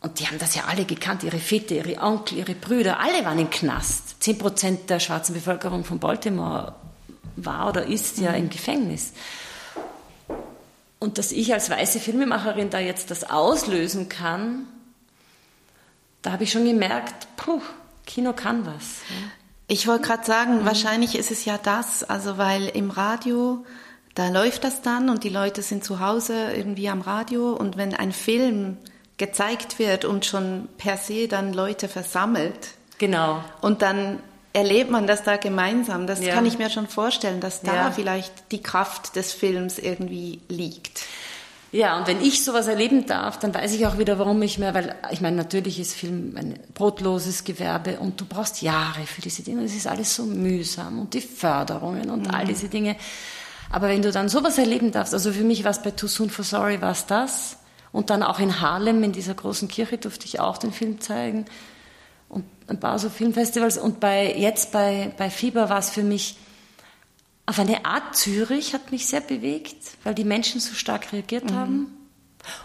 Und die haben das ja alle gekannt, ihre Väter, ihre Onkel, ihre Brüder, alle waren im Knast. Zehn Prozent der schwarzen Bevölkerung von Baltimore war oder ist ja im Gefängnis. Und dass ich als weiße Filmemacherin da jetzt das auslösen kann, da habe ich schon gemerkt, puh, Kino kann was. Ich wollte gerade sagen, mhm. wahrscheinlich ist es ja das, also weil im Radio, da läuft das dann und die Leute sind zu Hause irgendwie am Radio und wenn ein Film gezeigt wird und schon per se dann Leute versammelt. Genau. Und dann erlebt man das da gemeinsam. Das ja. kann ich mir schon vorstellen, dass da ja. vielleicht die Kraft des Films irgendwie liegt. Ja, und wenn ich sowas erleben darf, dann weiß ich auch wieder, warum ich mehr, weil ich meine, natürlich ist Film ein brotloses Gewerbe und du brauchst Jahre für diese Dinge. Es ist alles so mühsam und die Förderungen und mhm. all diese Dinge. Aber wenn du dann sowas erleben darfst, also für mich war es bei Too Soon for Sorry, war es das. Und dann auch in Harlem, in dieser großen Kirche, durfte ich auch den Film zeigen. Und ein paar so Filmfestivals. Und bei, jetzt bei, bei Fieber war es für mich auf eine Art Zürich, hat mich sehr bewegt, weil die Menschen so stark reagiert mhm. haben.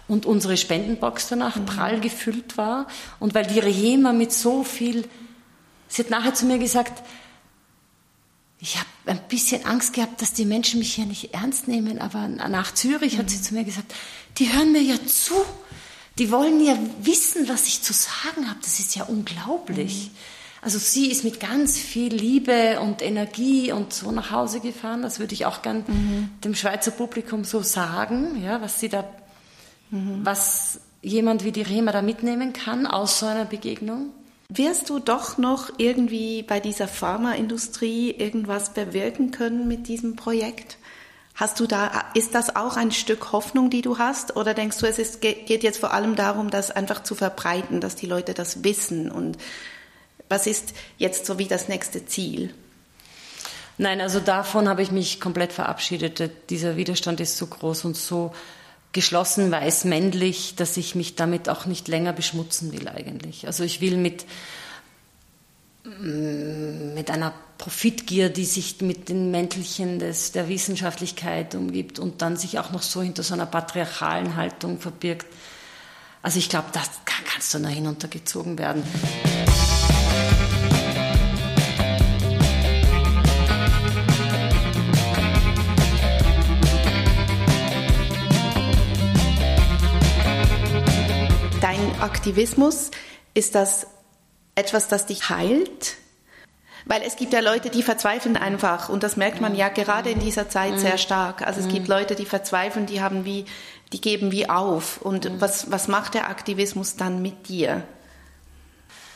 Und unsere Spendenbox danach mhm. prall gefüllt war. Und weil die Rehema mit so viel, sie hat nachher zu mir gesagt, ich habe ein bisschen Angst gehabt, dass die Menschen mich hier nicht ernst nehmen, aber nach Zürich mhm. hat sie mhm. zu mir gesagt, die hören mir ja zu. Die wollen ja wissen, was ich zu sagen habe. Das ist ja unglaublich. Mhm. Also sie ist mit ganz viel Liebe und Energie und so nach Hause gefahren. Das würde ich auch gern mhm. dem Schweizer Publikum so sagen, ja, was sie da, mhm. was jemand wie die Rema da mitnehmen kann aus so einer Begegnung. Wirst du doch noch irgendwie bei dieser Pharmaindustrie irgendwas bewirken können mit diesem Projekt? Hast du da, ist das auch ein Stück Hoffnung, die du hast? Oder denkst du, es ist, geht jetzt vor allem darum, das einfach zu verbreiten, dass die Leute das wissen und was ist jetzt so wie das nächste Ziel? Nein, also davon habe ich mich komplett verabschiedet. Dieser Widerstand ist so groß und so geschlossen weiß männlich, dass ich mich damit auch nicht länger beschmutzen will eigentlich. Also ich will mit mm, mit einer Profitgier, die sich mit den Mäntelchen des, der Wissenschaftlichkeit umgibt und dann sich auch noch so hinter so einer patriarchalen Haltung verbirgt. Also ich glaube, das kann, kannst du nur hinuntergezogen werden. Aktivismus? Ist das etwas, das dich heilt? Weil es gibt ja Leute, die verzweifeln einfach und das merkt man ja gerade in dieser Zeit sehr stark. Also es gibt Leute, die verzweifeln, die haben wie, die geben wie auf. Und was, was macht der Aktivismus dann mit dir?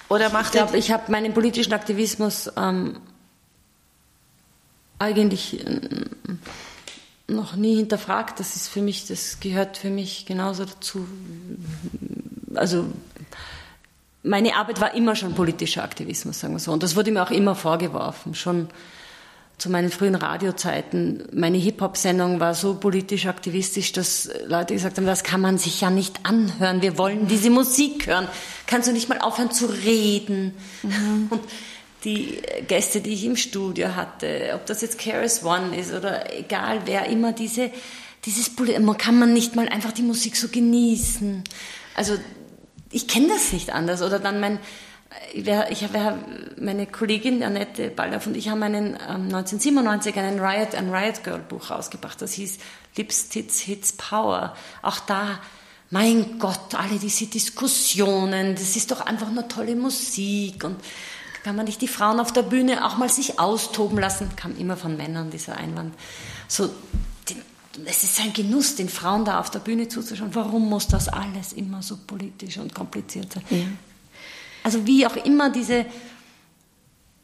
Oder macht ich glaube, ich habe meinen politischen Aktivismus ähm, eigentlich äh, noch nie hinterfragt. Das ist für mich, das gehört für mich genauso dazu also meine Arbeit war immer schon politischer Aktivismus, sagen wir so. Und das wurde mir auch immer vorgeworfen, schon zu meinen frühen Radiozeiten. Meine Hip-Hop-Sendung war so politisch aktivistisch, dass Leute gesagt haben, das kann man sich ja nicht anhören. Wir wollen diese Musik hören. Kannst du nicht mal aufhören zu reden? Mhm. Und die Gäste, die ich im Studio hatte, ob das jetzt Keras One ist oder egal wer, immer diese, dieses, man kann man nicht mal einfach die Musik so genießen. Also ich kenne das nicht anders. Oder dann mein, ich habe meine Kollegin Annette Baldauf und ich haben einen, ähm, 1997 einen Riot, ein Riot Girl Buch rausgebracht. Das hieß Lips, Tits, Hits, Power. Auch da, mein Gott, alle diese Diskussionen, das ist doch einfach nur tolle Musik und kann man nicht die Frauen auf der Bühne auch mal sich austoben lassen? Kam immer von Männern dieser Einwand. So es ist ein Genuss, den Frauen da auf der Bühne zuzuschauen. Warum muss das alles immer so politisch und kompliziert sein? Ja. Also wie auch immer diese,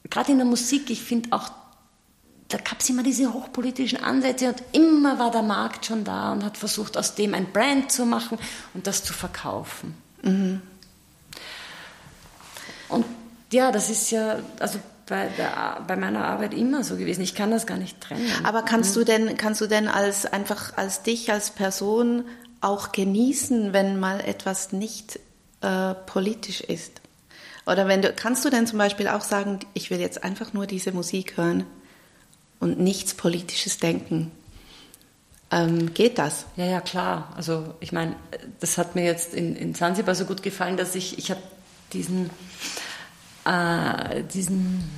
gerade in der Musik, ich finde auch, da gab es immer diese hochpolitischen Ansätze und immer war der Markt schon da und hat versucht, aus dem ein Brand zu machen und das zu verkaufen. Mhm. Und ja, das ist ja, also bei, der, bei meiner Arbeit immer so gewesen. Ich kann das gar nicht trennen. Aber kannst du denn, kannst du denn als einfach als dich als Person auch genießen, wenn mal etwas nicht äh, politisch ist? Oder wenn du, kannst du denn zum Beispiel auch sagen, ich will jetzt einfach nur diese Musik hören und nichts Politisches denken? Ähm, geht das? Ja, ja, klar. Also ich meine, das hat mir jetzt in, in Zanzibar so gut gefallen, dass ich, ich habe diesen äh, diesen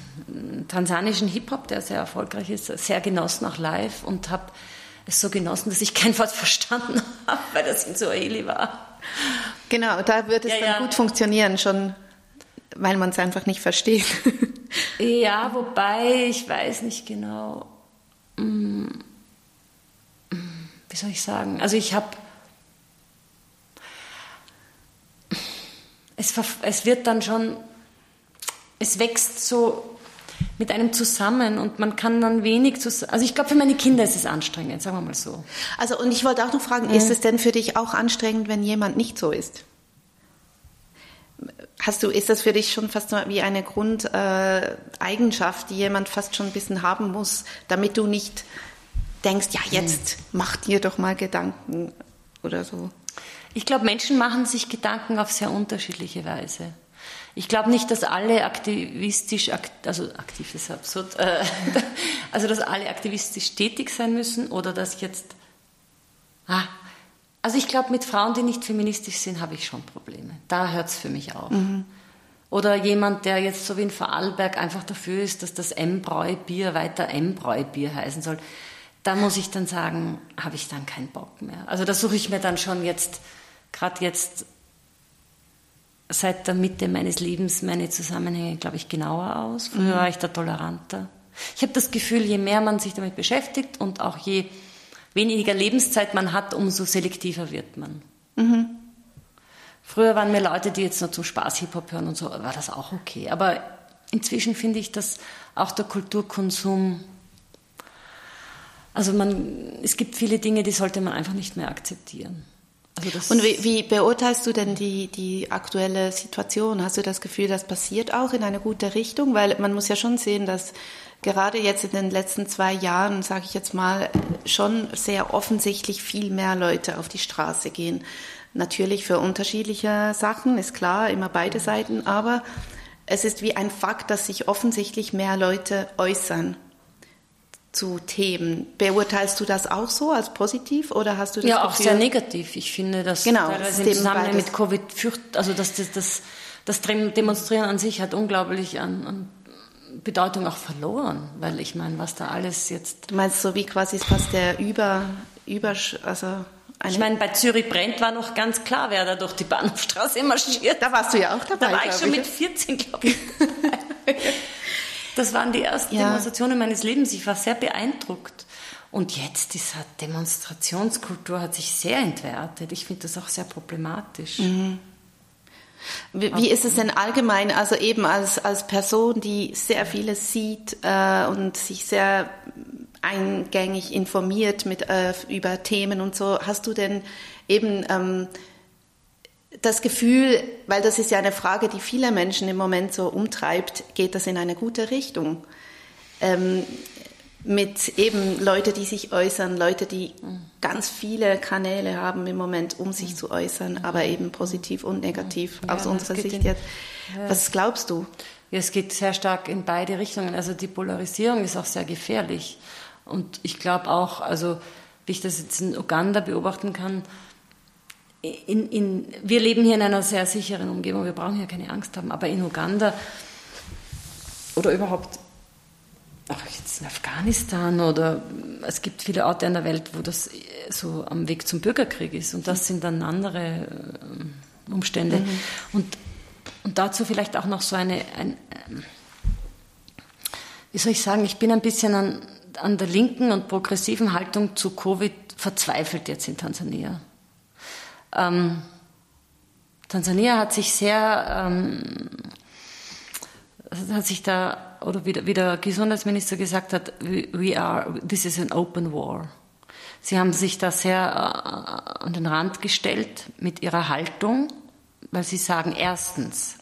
tansanischen Hip-Hop, der sehr erfolgreich ist, sehr genossen, auch live und habe es so genossen, dass ich kein Wort verstanden habe, weil das in Swahili war. Genau, da wird es ja, dann ja. gut funktionieren, schon weil man es einfach nicht versteht. ja, wobei ich weiß nicht genau, mm, wie soll ich sagen, also ich habe es, es wird dann schon es wächst so mit einem zusammen und man kann dann wenig zusammen. Also ich glaube, für meine Kinder ist es anstrengend, sagen wir mal so. Also und ich wollte auch noch fragen, mhm. ist es denn für dich auch anstrengend, wenn jemand nicht so ist? Hast du, ist das für dich schon fast wie eine Grundeigenschaft, äh, die jemand fast schon ein bisschen haben muss, damit du nicht denkst, ja, jetzt mhm. mach dir doch mal Gedanken oder so? Ich glaube, Menschen machen sich Gedanken auf sehr unterschiedliche Weise. Ich glaube nicht, dass alle aktivistisch, also aktiv ist absurd, äh, also dass alle aktivistisch tätig sein müssen oder dass jetzt, ah, also ich glaube, mit Frauen, die nicht feministisch sind, habe ich schon Probleme. Da hört es für mich auf. Mhm. Oder jemand, der jetzt so wie in Vorarlberg einfach dafür ist, dass das M-Bräu-Bier weiter M-Bräu-Bier heißen soll. Da muss ich dann sagen, habe ich dann keinen Bock mehr. Also da suche ich mir dann schon jetzt, gerade jetzt seit der Mitte meines Lebens meine Zusammenhänge, glaube ich, genauer aus. Früher mhm. war ich da toleranter. Ich habe das Gefühl, je mehr man sich damit beschäftigt und auch je weniger Lebenszeit man hat, umso selektiver wird man. Mhm. Früher waren mir Leute, die jetzt nur zum Spaß Hip-Hop hören und so, war das auch okay. Aber inzwischen finde ich, dass auch der Kulturkonsum, also man, es gibt viele Dinge, die sollte man einfach nicht mehr akzeptieren. Also Und wie, wie, beurteilst du denn die, die aktuelle Situation? Hast du das Gefühl, das passiert auch in eine gute Richtung? Weil man muss ja schon sehen, dass gerade jetzt in den letzten zwei Jahren, sage ich jetzt mal, schon sehr offensichtlich viel mehr Leute auf die Straße gehen. Natürlich für unterschiedliche Sachen, ist klar, immer beide Seiten, aber es ist wie ein Fakt, dass sich offensichtlich mehr Leute äußern zu Themen. Beurteilst du das auch so als positiv oder hast du das Ja, auch sehr negativ. Ich finde, dass genau, teilweise im Zusammenhang mit Covid fürcht, also dass das, das, das Demonstrieren an sich hat unglaublich an, an Bedeutung auch verloren, weil ich meine, was da alles jetzt. Du meinst so wie quasi fast der Über, Über, also ich meine, bei Zürich brennt war noch ganz klar, wer da durch die Bahnhofstraße marschiert. Da warst du ja auch dabei. Da war ich schon ich. mit 14, glaube ich. das waren die ersten ja. Demonstrationen meines Lebens. Ich war sehr beeindruckt. Und jetzt, diese Demonstrationskultur hat sich sehr entwertet. Ich finde das auch sehr problematisch. Mhm. Wie, wie, ist es denn allgemein, also eben als, als Person, die sehr vieles sieht äh, und sich sehr eingängig informiert mit, äh, über Themen und so. Hast du denn eben ähm, das Gefühl, weil das ist ja eine Frage, die viele Menschen im Moment so umtreibt, geht das in eine gute Richtung? Ähm, mit eben Leute, die sich äußern, Leute, die ganz viele Kanäle haben im Moment, um sich zu äußern, aber eben positiv und negativ ja, aus unserer Sicht jetzt. Was glaubst du? Ja, es geht sehr stark in beide Richtungen. Also die Polarisierung ist auch sehr gefährlich. Und ich glaube auch, also wie ich das jetzt in Uganda beobachten kann, in, in, wir leben hier in einer sehr sicheren Umgebung, wir brauchen hier keine Angst haben, aber in Uganda oder überhaupt auch jetzt in Afghanistan oder es gibt viele Orte in der Welt, wo das so am Weg zum Bürgerkrieg ist und das sind dann andere äh, Umstände. Mhm. Und, und dazu vielleicht auch noch so eine, ein, ähm, wie soll ich sagen, ich bin ein bisschen an, an der linken und progressiven Haltung zu Covid verzweifelt jetzt in Tansania. Ähm, Tansania hat sich sehr, ähm, hat sich da, oder wie der, wie der Gesundheitsminister gesagt hat, we are, this is an open war. Sie haben sich da sehr äh, an den Rand gestellt mit ihrer Haltung, weil sie sagen, erstens,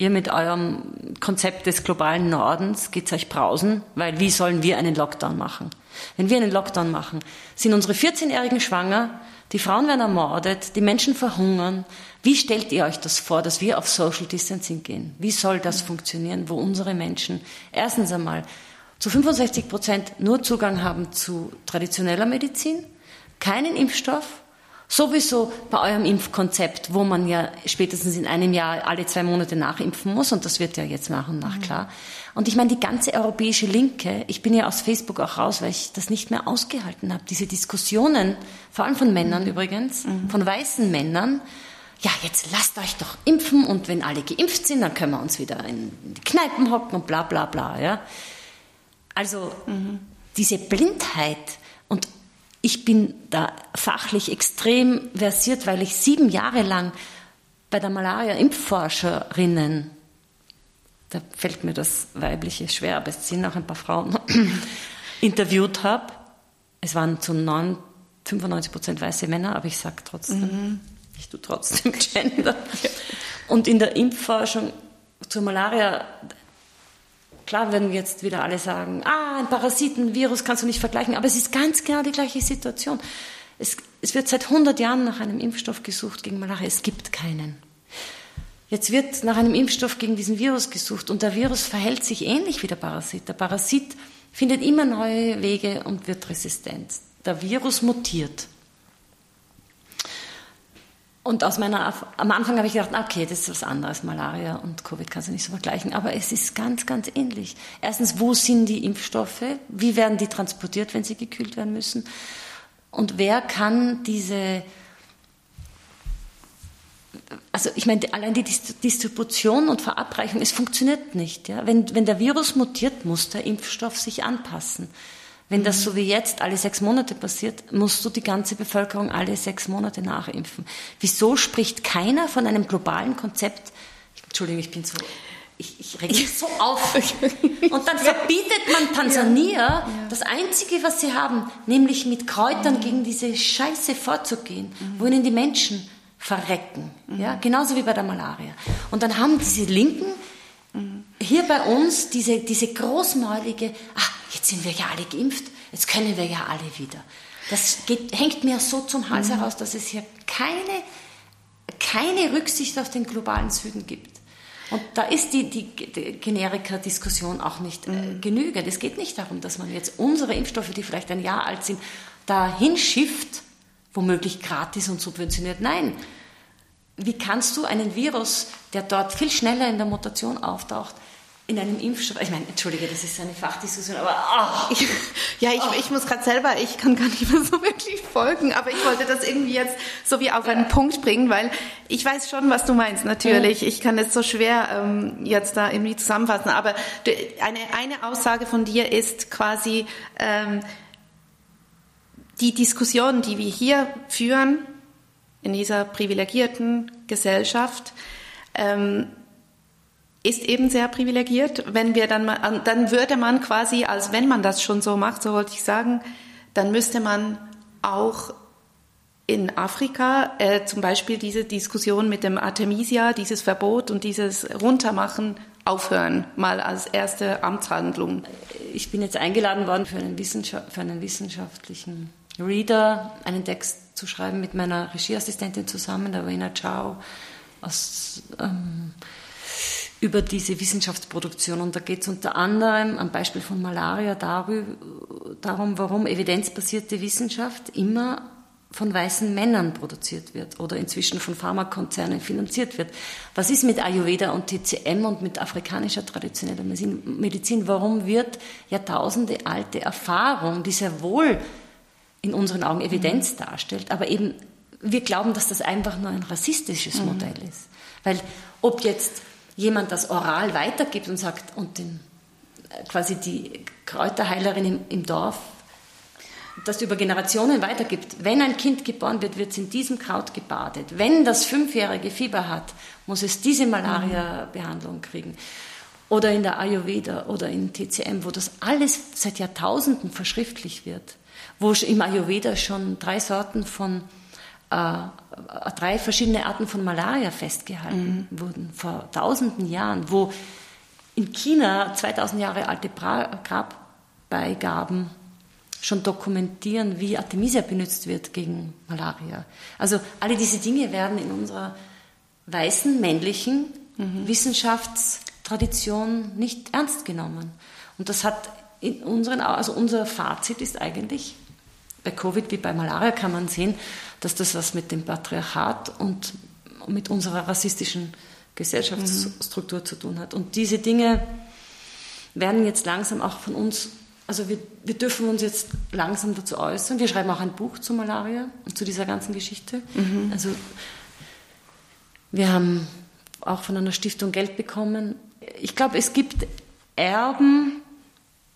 Ihr mit eurem Konzept des globalen Nordens geht's euch brausen, weil wie sollen wir einen Lockdown machen? Wenn wir einen Lockdown machen, sind unsere 14-Jährigen schwanger, die Frauen werden ermordet, die Menschen verhungern. Wie stellt ihr euch das vor, dass wir auf Social Distancing gehen? Wie soll das funktionieren, wo unsere Menschen erstens einmal zu 65 Prozent nur Zugang haben zu traditioneller Medizin, keinen Impfstoff, Sowieso bei eurem Impfkonzept, wo man ja spätestens in einem Jahr alle zwei Monate nachimpfen muss, und das wird ja jetzt nach und nach mhm. klar. Und ich meine, die ganze europäische Linke, ich bin ja aus Facebook auch raus, weil ich das nicht mehr ausgehalten habe. Diese Diskussionen, vor allem von Männern mhm. übrigens, mhm. von weißen Männern, ja, jetzt lasst euch doch impfen und wenn alle geimpft sind, dann können wir uns wieder in die Kneipen hocken und bla bla bla. Ja. Also mhm. diese Blindheit und ich bin da fachlich extrem versiert, weil ich sieben Jahre lang bei der Malaria-Impfforscherinnen, da fällt mir das Weibliche schwer, aber es sind auch ein paar Frauen, interviewt habe. Es waren zu 95 Prozent weiße Männer, aber ich sage trotzdem, mhm. ich tue trotzdem Gender. Und in der Impfforschung zur Malaria, Klar werden jetzt wieder alle sagen, ah, ein Parasitenvirus kannst du nicht vergleichen, aber es ist ganz genau die gleiche Situation. Es, es wird seit 100 Jahren nach einem Impfstoff gesucht gegen Malaria. Es gibt keinen. Jetzt wird nach einem Impfstoff gegen diesen Virus gesucht und der Virus verhält sich ähnlich wie der Parasit. Der Parasit findet immer neue Wege und wird resistent. Der Virus mutiert. Und aus meiner, am Anfang habe ich gedacht, okay, das ist was anderes, Malaria und Covid kannst du nicht so vergleichen, aber es ist ganz, ganz ähnlich. Erstens, wo sind die Impfstoffe? Wie werden die transportiert, wenn sie gekühlt werden müssen? Und wer kann diese, also ich meine, allein die Distribution und Verabreichung, es funktioniert nicht. Ja? Wenn, wenn der Virus mutiert, muss der Impfstoff sich anpassen. Wenn das so wie jetzt alle sechs Monate passiert, musst du die ganze Bevölkerung alle sechs Monate nachimpfen. Wieso spricht keiner von einem globalen Konzept? Entschuldigung, ich bin so. ich, ich reg mich so auf. Und dann verbietet man Tansania ja. das Einzige, was sie haben, nämlich mit Kräutern mhm. gegen diese Scheiße vorzugehen, mhm. wo ihnen die Menschen verrecken. Mhm. Ja, genauso wie bei der Malaria. Und dann haben diese Linken mhm. hier bei uns diese, diese großmäulige, ach, jetzt sind wir ja alle geimpft, jetzt können wir ja alle wieder. Das geht, hängt mir so zum Hals mhm. heraus, dass es hier keine, keine Rücksicht auf den globalen Süden gibt. Und da ist die, die, die Generika-Diskussion auch nicht äh, mhm. genügend. Es geht nicht darum, dass man jetzt unsere Impfstoffe, die vielleicht ein Jahr alt sind, dahin schifft, womöglich gratis und subventioniert. Nein. Wie kannst du einen Virus, der dort viel schneller in der Mutation auftaucht, in einem Impfstoff, ich meine, entschuldige, das ist eine Fachdiskussion, aber oh, ich, ja, ich, oh. ich muss gerade selber, ich kann gar nicht mehr so wirklich folgen, aber ich wollte das irgendwie jetzt so wie auf einen Punkt bringen, weil ich weiß schon, was du meinst, natürlich. Ich kann es so schwer ähm, jetzt da irgendwie zusammenfassen, aber eine, eine Aussage von dir ist quasi ähm, die Diskussion, die wir hier führen in dieser privilegierten Gesellschaft, ähm, ist eben sehr privilegiert. Wenn wir dann mal, dann würde man quasi, als wenn man das schon so macht, so wollte ich sagen, dann müsste man auch in Afrika äh, zum Beispiel diese Diskussion mit dem Artemisia, dieses Verbot und dieses Runtermachen aufhören, mal als erste Amtshandlung. Ich bin jetzt eingeladen worden für einen, Wissenschaft, für einen wissenschaftlichen Reader, einen Text zu schreiben mit meiner Regieassistentin zusammen, der Wena Chao aus ähm, über diese Wissenschaftsproduktion. Und da geht es unter anderem am Beispiel von Malaria darum, warum evidenzbasierte Wissenschaft immer von weißen Männern produziert wird oder inzwischen von Pharmakonzernen finanziert wird. Was ist mit Ayurveda und TCM und mit afrikanischer traditioneller Medizin? Warum wird Jahrtausende alte Erfahrung, die sehr wohl in unseren Augen Evidenz mhm. darstellt, aber eben wir glauben, dass das einfach nur ein rassistisches mhm. Modell ist. Weil ob jetzt jemand das oral weitergibt und sagt, und den, äh, quasi die Kräuterheilerin im, im Dorf das über Generationen weitergibt. Wenn ein Kind geboren wird, wird es in diesem Kraut gebadet. Wenn das fünfjährige Fieber hat, muss es diese Malaria-Behandlung kriegen. Oder in der Ayurveda oder in TCM, wo das alles seit Jahrtausenden verschriftlich wird. Wo im Ayurveda schon drei Sorten von äh, drei verschiedene Arten von Malaria festgehalten mhm. wurden vor tausenden Jahren, wo in China 2000 Jahre alte Grabbeigaben schon dokumentieren, wie Artemisia benutzt wird gegen Malaria. Also alle diese Dinge werden in unserer weißen männlichen mhm. Wissenschaftstradition nicht ernst genommen. Und das hat in unseren, also unser Fazit ist eigentlich, bei Covid wie bei Malaria kann man sehen, dass das was mit dem Patriarchat und mit unserer rassistischen Gesellschaftsstruktur mhm. zu tun hat. Und diese Dinge werden jetzt langsam auch von uns, also wir, wir dürfen uns jetzt langsam dazu äußern. Wir schreiben auch ein Buch zu Malaria und zu dieser ganzen Geschichte. Mhm. Also wir haben auch von einer Stiftung Geld bekommen. Ich glaube, es gibt Erben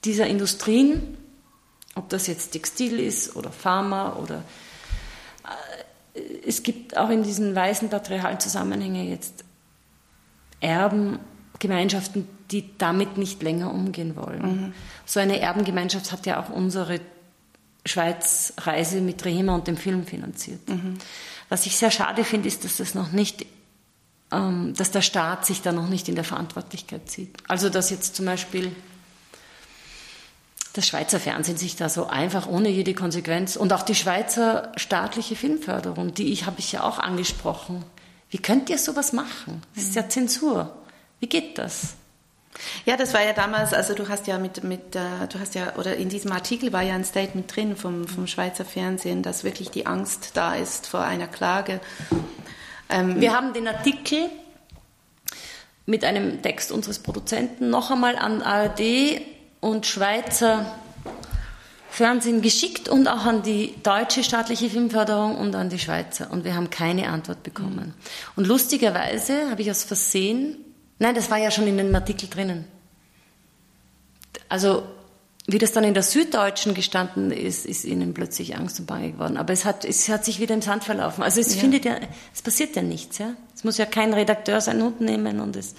dieser Industrien, ob das jetzt Textil ist oder Pharma oder es gibt auch in diesen weißen patriarchalen Zusammenhängen jetzt Erben, Gemeinschaften, die damit nicht länger umgehen wollen. Mhm. So eine Erbengemeinschaft hat ja auch unsere Schweiz-Reise mit Rehema und dem Film finanziert. Mhm. Was ich sehr schade finde, ist, dass das noch nicht, ähm, dass der Staat sich da noch nicht in der Verantwortlichkeit sieht. Also dass jetzt zum Beispiel das Schweizer Fernsehen sich da so einfach ohne jede Konsequenz und auch die Schweizer staatliche Filmförderung, die ich habe ich ja auch angesprochen. Wie könnt ihr sowas machen? Das ist ja Zensur. Wie geht das? Ja, das war ja damals, also du hast ja mit, mit äh, du hast ja, oder in diesem Artikel war ja ein Statement drin vom, vom Schweizer Fernsehen, dass wirklich die Angst da ist vor einer Klage. Ähm, Wir haben den Artikel mit einem Text unseres Produzenten noch einmal an ARD und Schweizer Fernsehen geschickt und auch an die deutsche staatliche Filmförderung und an die Schweizer. Und wir haben keine Antwort bekommen. Und lustigerweise habe ich aus Versehen, nein, das war ja schon in dem Artikel drinnen. Also, wie das dann in der Süddeutschen gestanden ist, ist ihnen plötzlich Angst und Bange geworden. Aber es hat, es hat sich wieder im Sand verlaufen. Also es ja. findet ja, es passiert ja nichts, ja. Es muss ja kein Redakteur seinen Hund nehmen und es,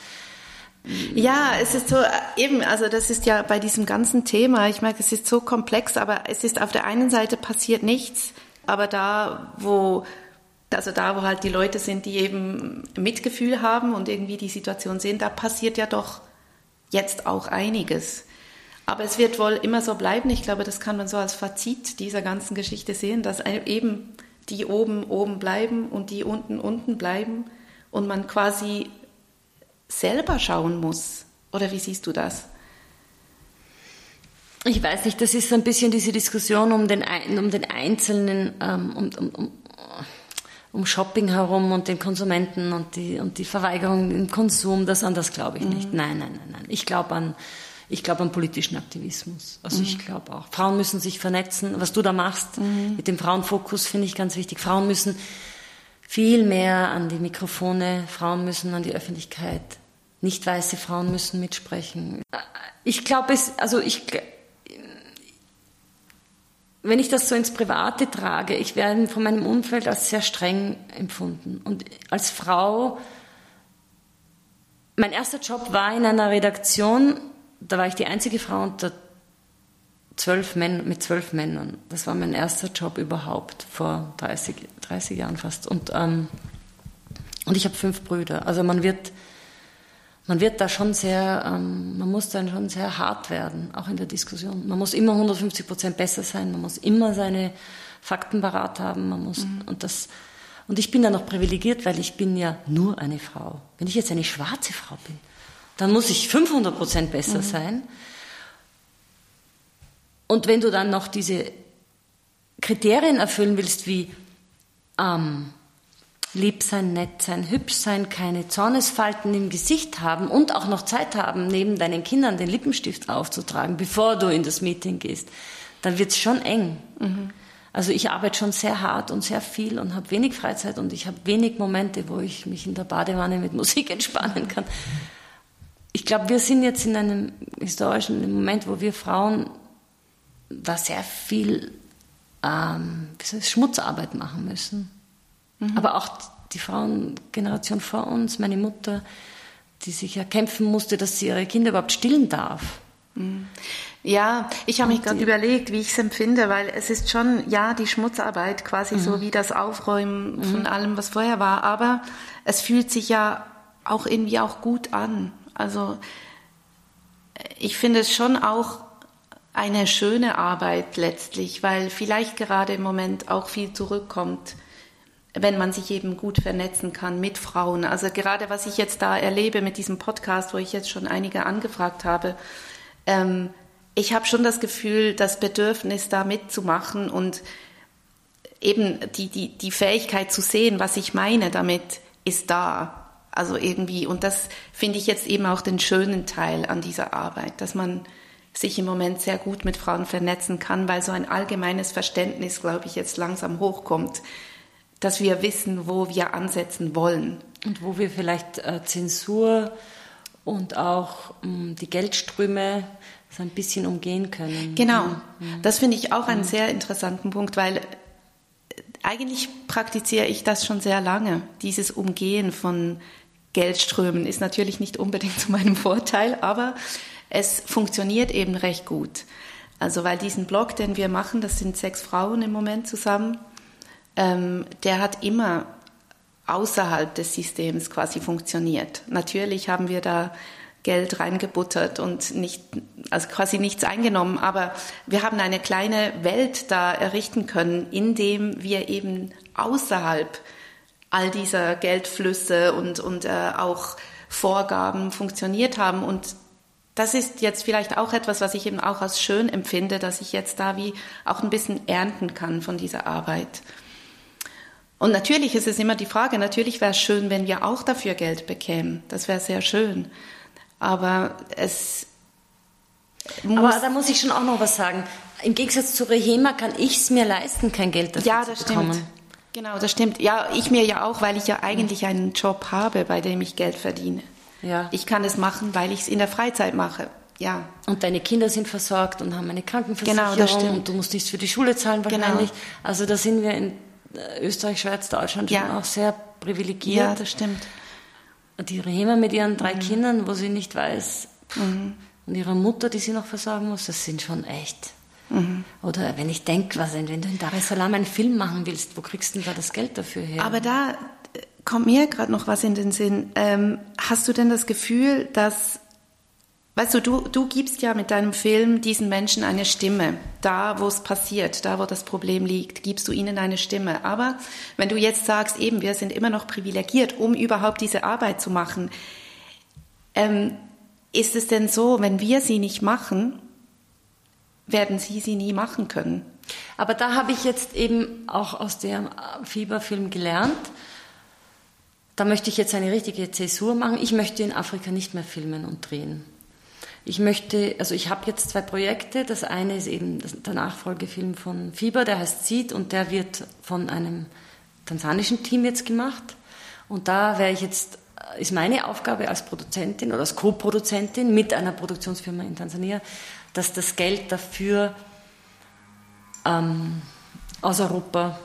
Ja, es ist so, eben, also das ist ja bei diesem ganzen Thema, ich merke, es ist so komplex, aber es ist auf der einen Seite passiert nichts, aber da, wo, also da, wo halt die Leute sind, die eben Mitgefühl haben und irgendwie die Situation sehen, da passiert ja doch jetzt auch einiges. Aber es wird wohl immer so bleiben. Ich glaube, das kann man so als Fazit dieser ganzen Geschichte sehen, dass eben die oben oben bleiben und die unten unten bleiben und man quasi selber schauen muss. Oder wie siehst du das? Ich weiß nicht, das ist so ein bisschen diese Diskussion um den, um den Einzelnen, ähm, um, um, um, um Shopping herum und den Konsumenten und die, und die Verweigerung im Konsum. Das an das glaube ich nicht. Mhm. Nein, nein, nein, nein. Ich glaube an, ich glaube an politischen Aktivismus. Also mhm. ich glaube auch, Frauen müssen sich vernetzen. Was du da machst mhm. mit dem Frauenfokus finde ich ganz wichtig. Frauen müssen viel mehr an die Mikrofone, Frauen müssen an die Öffentlichkeit. Nicht weiße Frauen müssen mitsprechen. Ich glaube es, also ich, wenn ich das so ins Private trage, ich werde von meinem Umfeld als sehr streng empfunden. Und als Frau, mein erster Job war in einer Redaktion, da war ich die einzige Frau unter zwölf Männern, mit zwölf Männern. Das war mein erster Job überhaupt, vor 30, 30 Jahren fast. Und, ähm, und ich habe fünf Brüder. Also man wird, man wird da schon sehr, ähm, man muss dann schon sehr hart werden, auch in der Diskussion. Man muss immer 150 Prozent besser sein, man muss immer seine Fakten parat haben, man muss, mhm. und das, und ich bin da noch privilegiert, weil ich bin ja nur eine Frau. Wenn ich jetzt eine schwarze Frau bin, dann muss ich 500 Prozent besser mhm. sein. Und wenn du dann noch diese Kriterien erfüllen willst, wie ähm, lieb sein, nett sein, hübsch sein, keine Zornesfalten im Gesicht haben und auch noch Zeit haben, neben deinen Kindern den Lippenstift aufzutragen, bevor du in das Meeting gehst, dann wird es schon eng. Mhm. Also ich arbeite schon sehr hart und sehr viel und habe wenig Freizeit und ich habe wenig Momente, wo ich mich in der Badewanne mit Musik entspannen kann ich glaube, wir sind jetzt in einem historischen Moment, wo wir Frauen da sehr viel ähm, Schmutzarbeit machen müssen. Mhm. Aber auch die Frauengeneration vor uns, meine Mutter, die sich ja kämpfen musste, dass sie ihre Kinder überhaupt stillen darf. Mhm. Ja, ich habe mich gerade überlegt, wie ich es empfinde, weil es ist schon, ja, die Schmutzarbeit quasi mhm. so wie das Aufräumen mhm. von allem, was vorher war, aber es fühlt sich ja auch irgendwie auch gut an. Also ich finde es schon auch eine schöne Arbeit letztlich, weil vielleicht gerade im Moment auch viel zurückkommt, wenn man sich eben gut vernetzen kann mit Frauen. Also gerade was ich jetzt da erlebe mit diesem Podcast, wo ich jetzt schon einige angefragt habe, ähm, ich habe schon das Gefühl, das Bedürfnis da mitzumachen und eben die, die, die Fähigkeit zu sehen, was ich meine damit, ist da. Also irgendwie, und das finde ich jetzt eben auch den schönen Teil an dieser Arbeit, dass man sich im Moment sehr gut mit Frauen vernetzen kann, weil so ein allgemeines Verständnis, glaube ich, jetzt langsam hochkommt, dass wir wissen, wo wir ansetzen wollen. Und wo wir vielleicht äh, Zensur und auch ähm, die Geldströme so ein bisschen umgehen können. Genau, mhm. das finde ich auch einen mhm. sehr interessanten Punkt, weil eigentlich praktiziere ich das schon sehr lange, dieses Umgehen von Geldströmen ist natürlich nicht unbedingt zu meinem Vorteil, aber es funktioniert eben recht gut. Also weil diesen Blog, den wir machen, das sind sechs Frauen im Moment zusammen, ähm, der hat immer außerhalb des Systems quasi funktioniert. Natürlich haben wir da Geld reingebuttert und nicht, also quasi nichts eingenommen, aber wir haben eine kleine Welt da errichten können, indem wir eben außerhalb all dieser Geldflüsse und, und äh, auch Vorgaben funktioniert haben. Und das ist jetzt vielleicht auch etwas, was ich eben auch als schön empfinde, dass ich jetzt da wie auch ein bisschen ernten kann von dieser Arbeit. Und natürlich ist es immer die Frage, natürlich wäre es schön, wenn wir auch dafür Geld bekämen. Das wäre sehr schön. Aber es muss Aber da muss ich schon auch noch was sagen. Im Gegensatz zu Rehema kann ich es mir leisten, kein Geld dafür ja, das zu bekommen. Stimmt. Genau, das stimmt. Ja, ich mir ja auch, weil ich ja eigentlich einen Job habe, bei dem ich Geld verdiene. Ja. Ich kann es machen, weil ich es in der Freizeit mache. Ja. Und deine Kinder sind versorgt und haben eine Krankenversicherung genau, das stimmt. und du musst nichts für die Schule zahlen genau. wahrscheinlich. Genau. Also da sind wir in äh, Österreich, Schweiz, Deutschland ja. schon auch sehr privilegiert. Ja, das stimmt. die Rehema mit ihren drei mhm. Kindern, wo sie nicht weiß, mhm. und ihrer Mutter, die sie noch versorgen muss, das sind schon echt. Mhm. Oder wenn ich denke, wenn du in Dar es Salaam einen Film machen willst, wo kriegst du denn da das Geld dafür her? Aber da kommt mir gerade noch was in den Sinn. Ähm, hast du denn das Gefühl, dass Weißt du, du, du gibst ja mit deinem Film diesen Menschen eine Stimme. Da, wo es passiert, da, wo das Problem liegt, gibst du ihnen eine Stimme. Aber wenn du jetzt sagst, eben, wir sind immer noch privilegiert, um überhaupt diese Arbeit zu machen, ähm, ist es denn so, wenn wir sie nicht machen, werden sie sie nie machen können? Aber da habe ich jetzt eben auch aus dem Fieberfilm gelernt, da möchte ich jetzt eine richtige Zäsur machen. Ich möchte in Afrika nicht mehr filmen und drehen. Ich möchte, also ich habe jetzt zwei Projekte. Das eine ist eben der Nachfolgefilm von Fieber, der heißt Seed und der wird von einem tansanischen Team jetzt gemacht. Und da wäre ich jetzt, ist meine Aufgabe als Produzentin oder als Co-Produzentin mit einer Produktionsfirma in Tansania, dass das Geld dafür ähm, aus Europa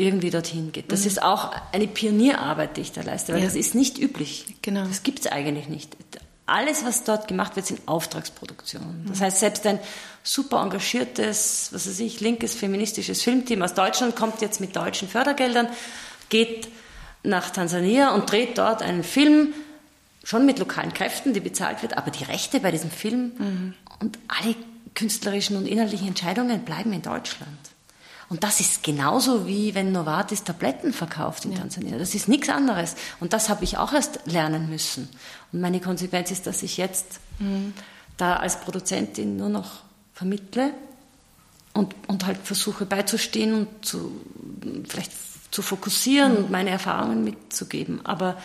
irgendwie dorthin geht. Das mhm. ist auch eine Pionierarbeit, die ich da leiste, weil ja. das ist nicht üblich. Genau. Das gibt es eigentlich nicht alles, was dort gemacht wird, sind Auftragsproduktionen. Das heißt, selbst ein super engagiertes, was weiß ich, linkes, feministisches Filmteam aus Deutschland kommt jetzt mit deutschen Fördergeldern, geht nach Tansania und dreht dort einen Film, schon mit lokalen Kräften, die bezahlt wird, aber die Rechte bei diesem Film mhm. und alle künstlerischen und inhaltlichen Entscheidungen bleiben in Deutschland. Und das ist genauso wie wenn Novartis Tabletten verkauft in ja. Tansania. Das ist nichts anderes. Und das habe ich auch erst lernen müssen. Und meine Konsequenz ist, dass ich jetzt mhm. da als Produzentin nur noch vermittle und, und halt versuche beizustehen und zu, vielleicht zu fokussieren mhm. und meine Erfahrungen mitzugeben. Aber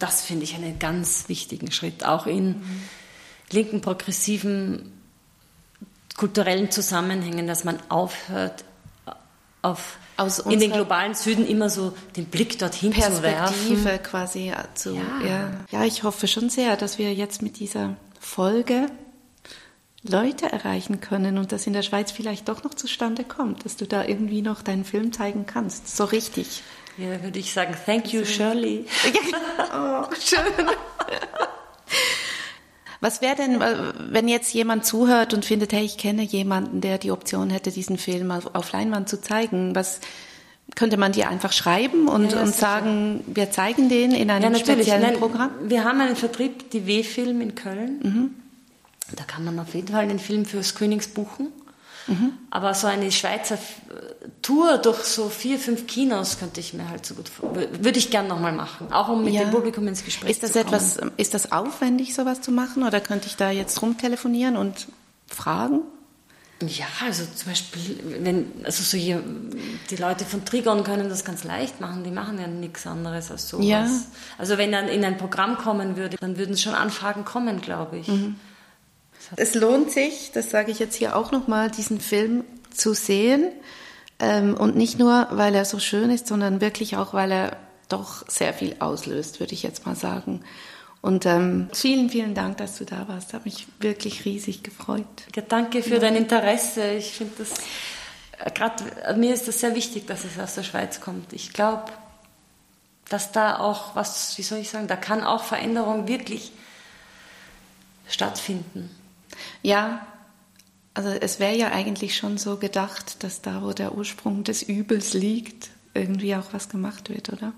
das finde ich einen ganz wichtigen Schritt, auch in mhm. linken, progressiven, kulturellen Zusammenhängen, dass man aufhört, auf Aus in den globalen Süden immer so den Blick dorthin zu werfen. quasi zu. Ja. ja. Ja. ich hoffe schon sehr, dass wir jetzt mit dieser Folge Leute erreichen können und das in der Schweiz vielleicht doch noch zustande kommt, dass du da irgendwie noch deinen Film zeigen kannst. So richtig. Ja, da würde ich sagen, thank you, Shirley. oh, schön. Was wäre denn, wenn jetzt jemand zuhört und findet, hey, ich kenne jemanden, der die Option hätte, diesen Film auf Leinwand zu zeigen? Was könnte man dir einfach schreiben und, ja, und sagen, wir zeigen den in einem ja, speziellen Nein, Programm? Wir haben einen Vertrieb, die W-Film in Köln. Mhm. Da kann man auf jeden Fall den Film für Screenings buchen. Mhm. Aber so eine Schweizer Tour durch so vier, fünf Kinos könnte ich mir halt so gut würde ich gern nochmal machen, auch um mit ja. dem Publikum ins Gespräch ist das zu kommen. Etwas, ist das aufwendig, sowas zu machen oder könnte ich da jetzt rumtelefonieren und fragen? Ja, also zum Beispiel, wenn, also so hier, die Leute von Trigon können das ganz leicht machen, die machen ja nichts anderes als sowas. Ja. Also wenn dann in ein Programm kommen würde, dann würden schon Anfragen kommen, glaube ich. Mhm. Es lohnt sich, das sage ich jetzt hier auch nochmal, diesen Film zu sehen. Ähm, und nicht nur, weil er so schön ist, sondern wirklich auch, weil er doch sehr viel auslöst, würde ich jetzt mal sagen. Und ähm, vielen, vielen Dank, dass du da warst. Hat mich wirklich riesig gefreut. Ja, danke für ja. dein Interesse. Ich finde das, äh, gerade mir ist das sehr wichtig, dass es aus der Schweiz kommt. Ich glaube, dass da auch was, wie soll ich sagen, da kann auch Veränderung wirklich stattfinden. Ja, also es wäre ja eigentlich schon so gedacht, dass da, wo der Ursprung des Übels liegt, irgendwie auch was gemacht wird, oder?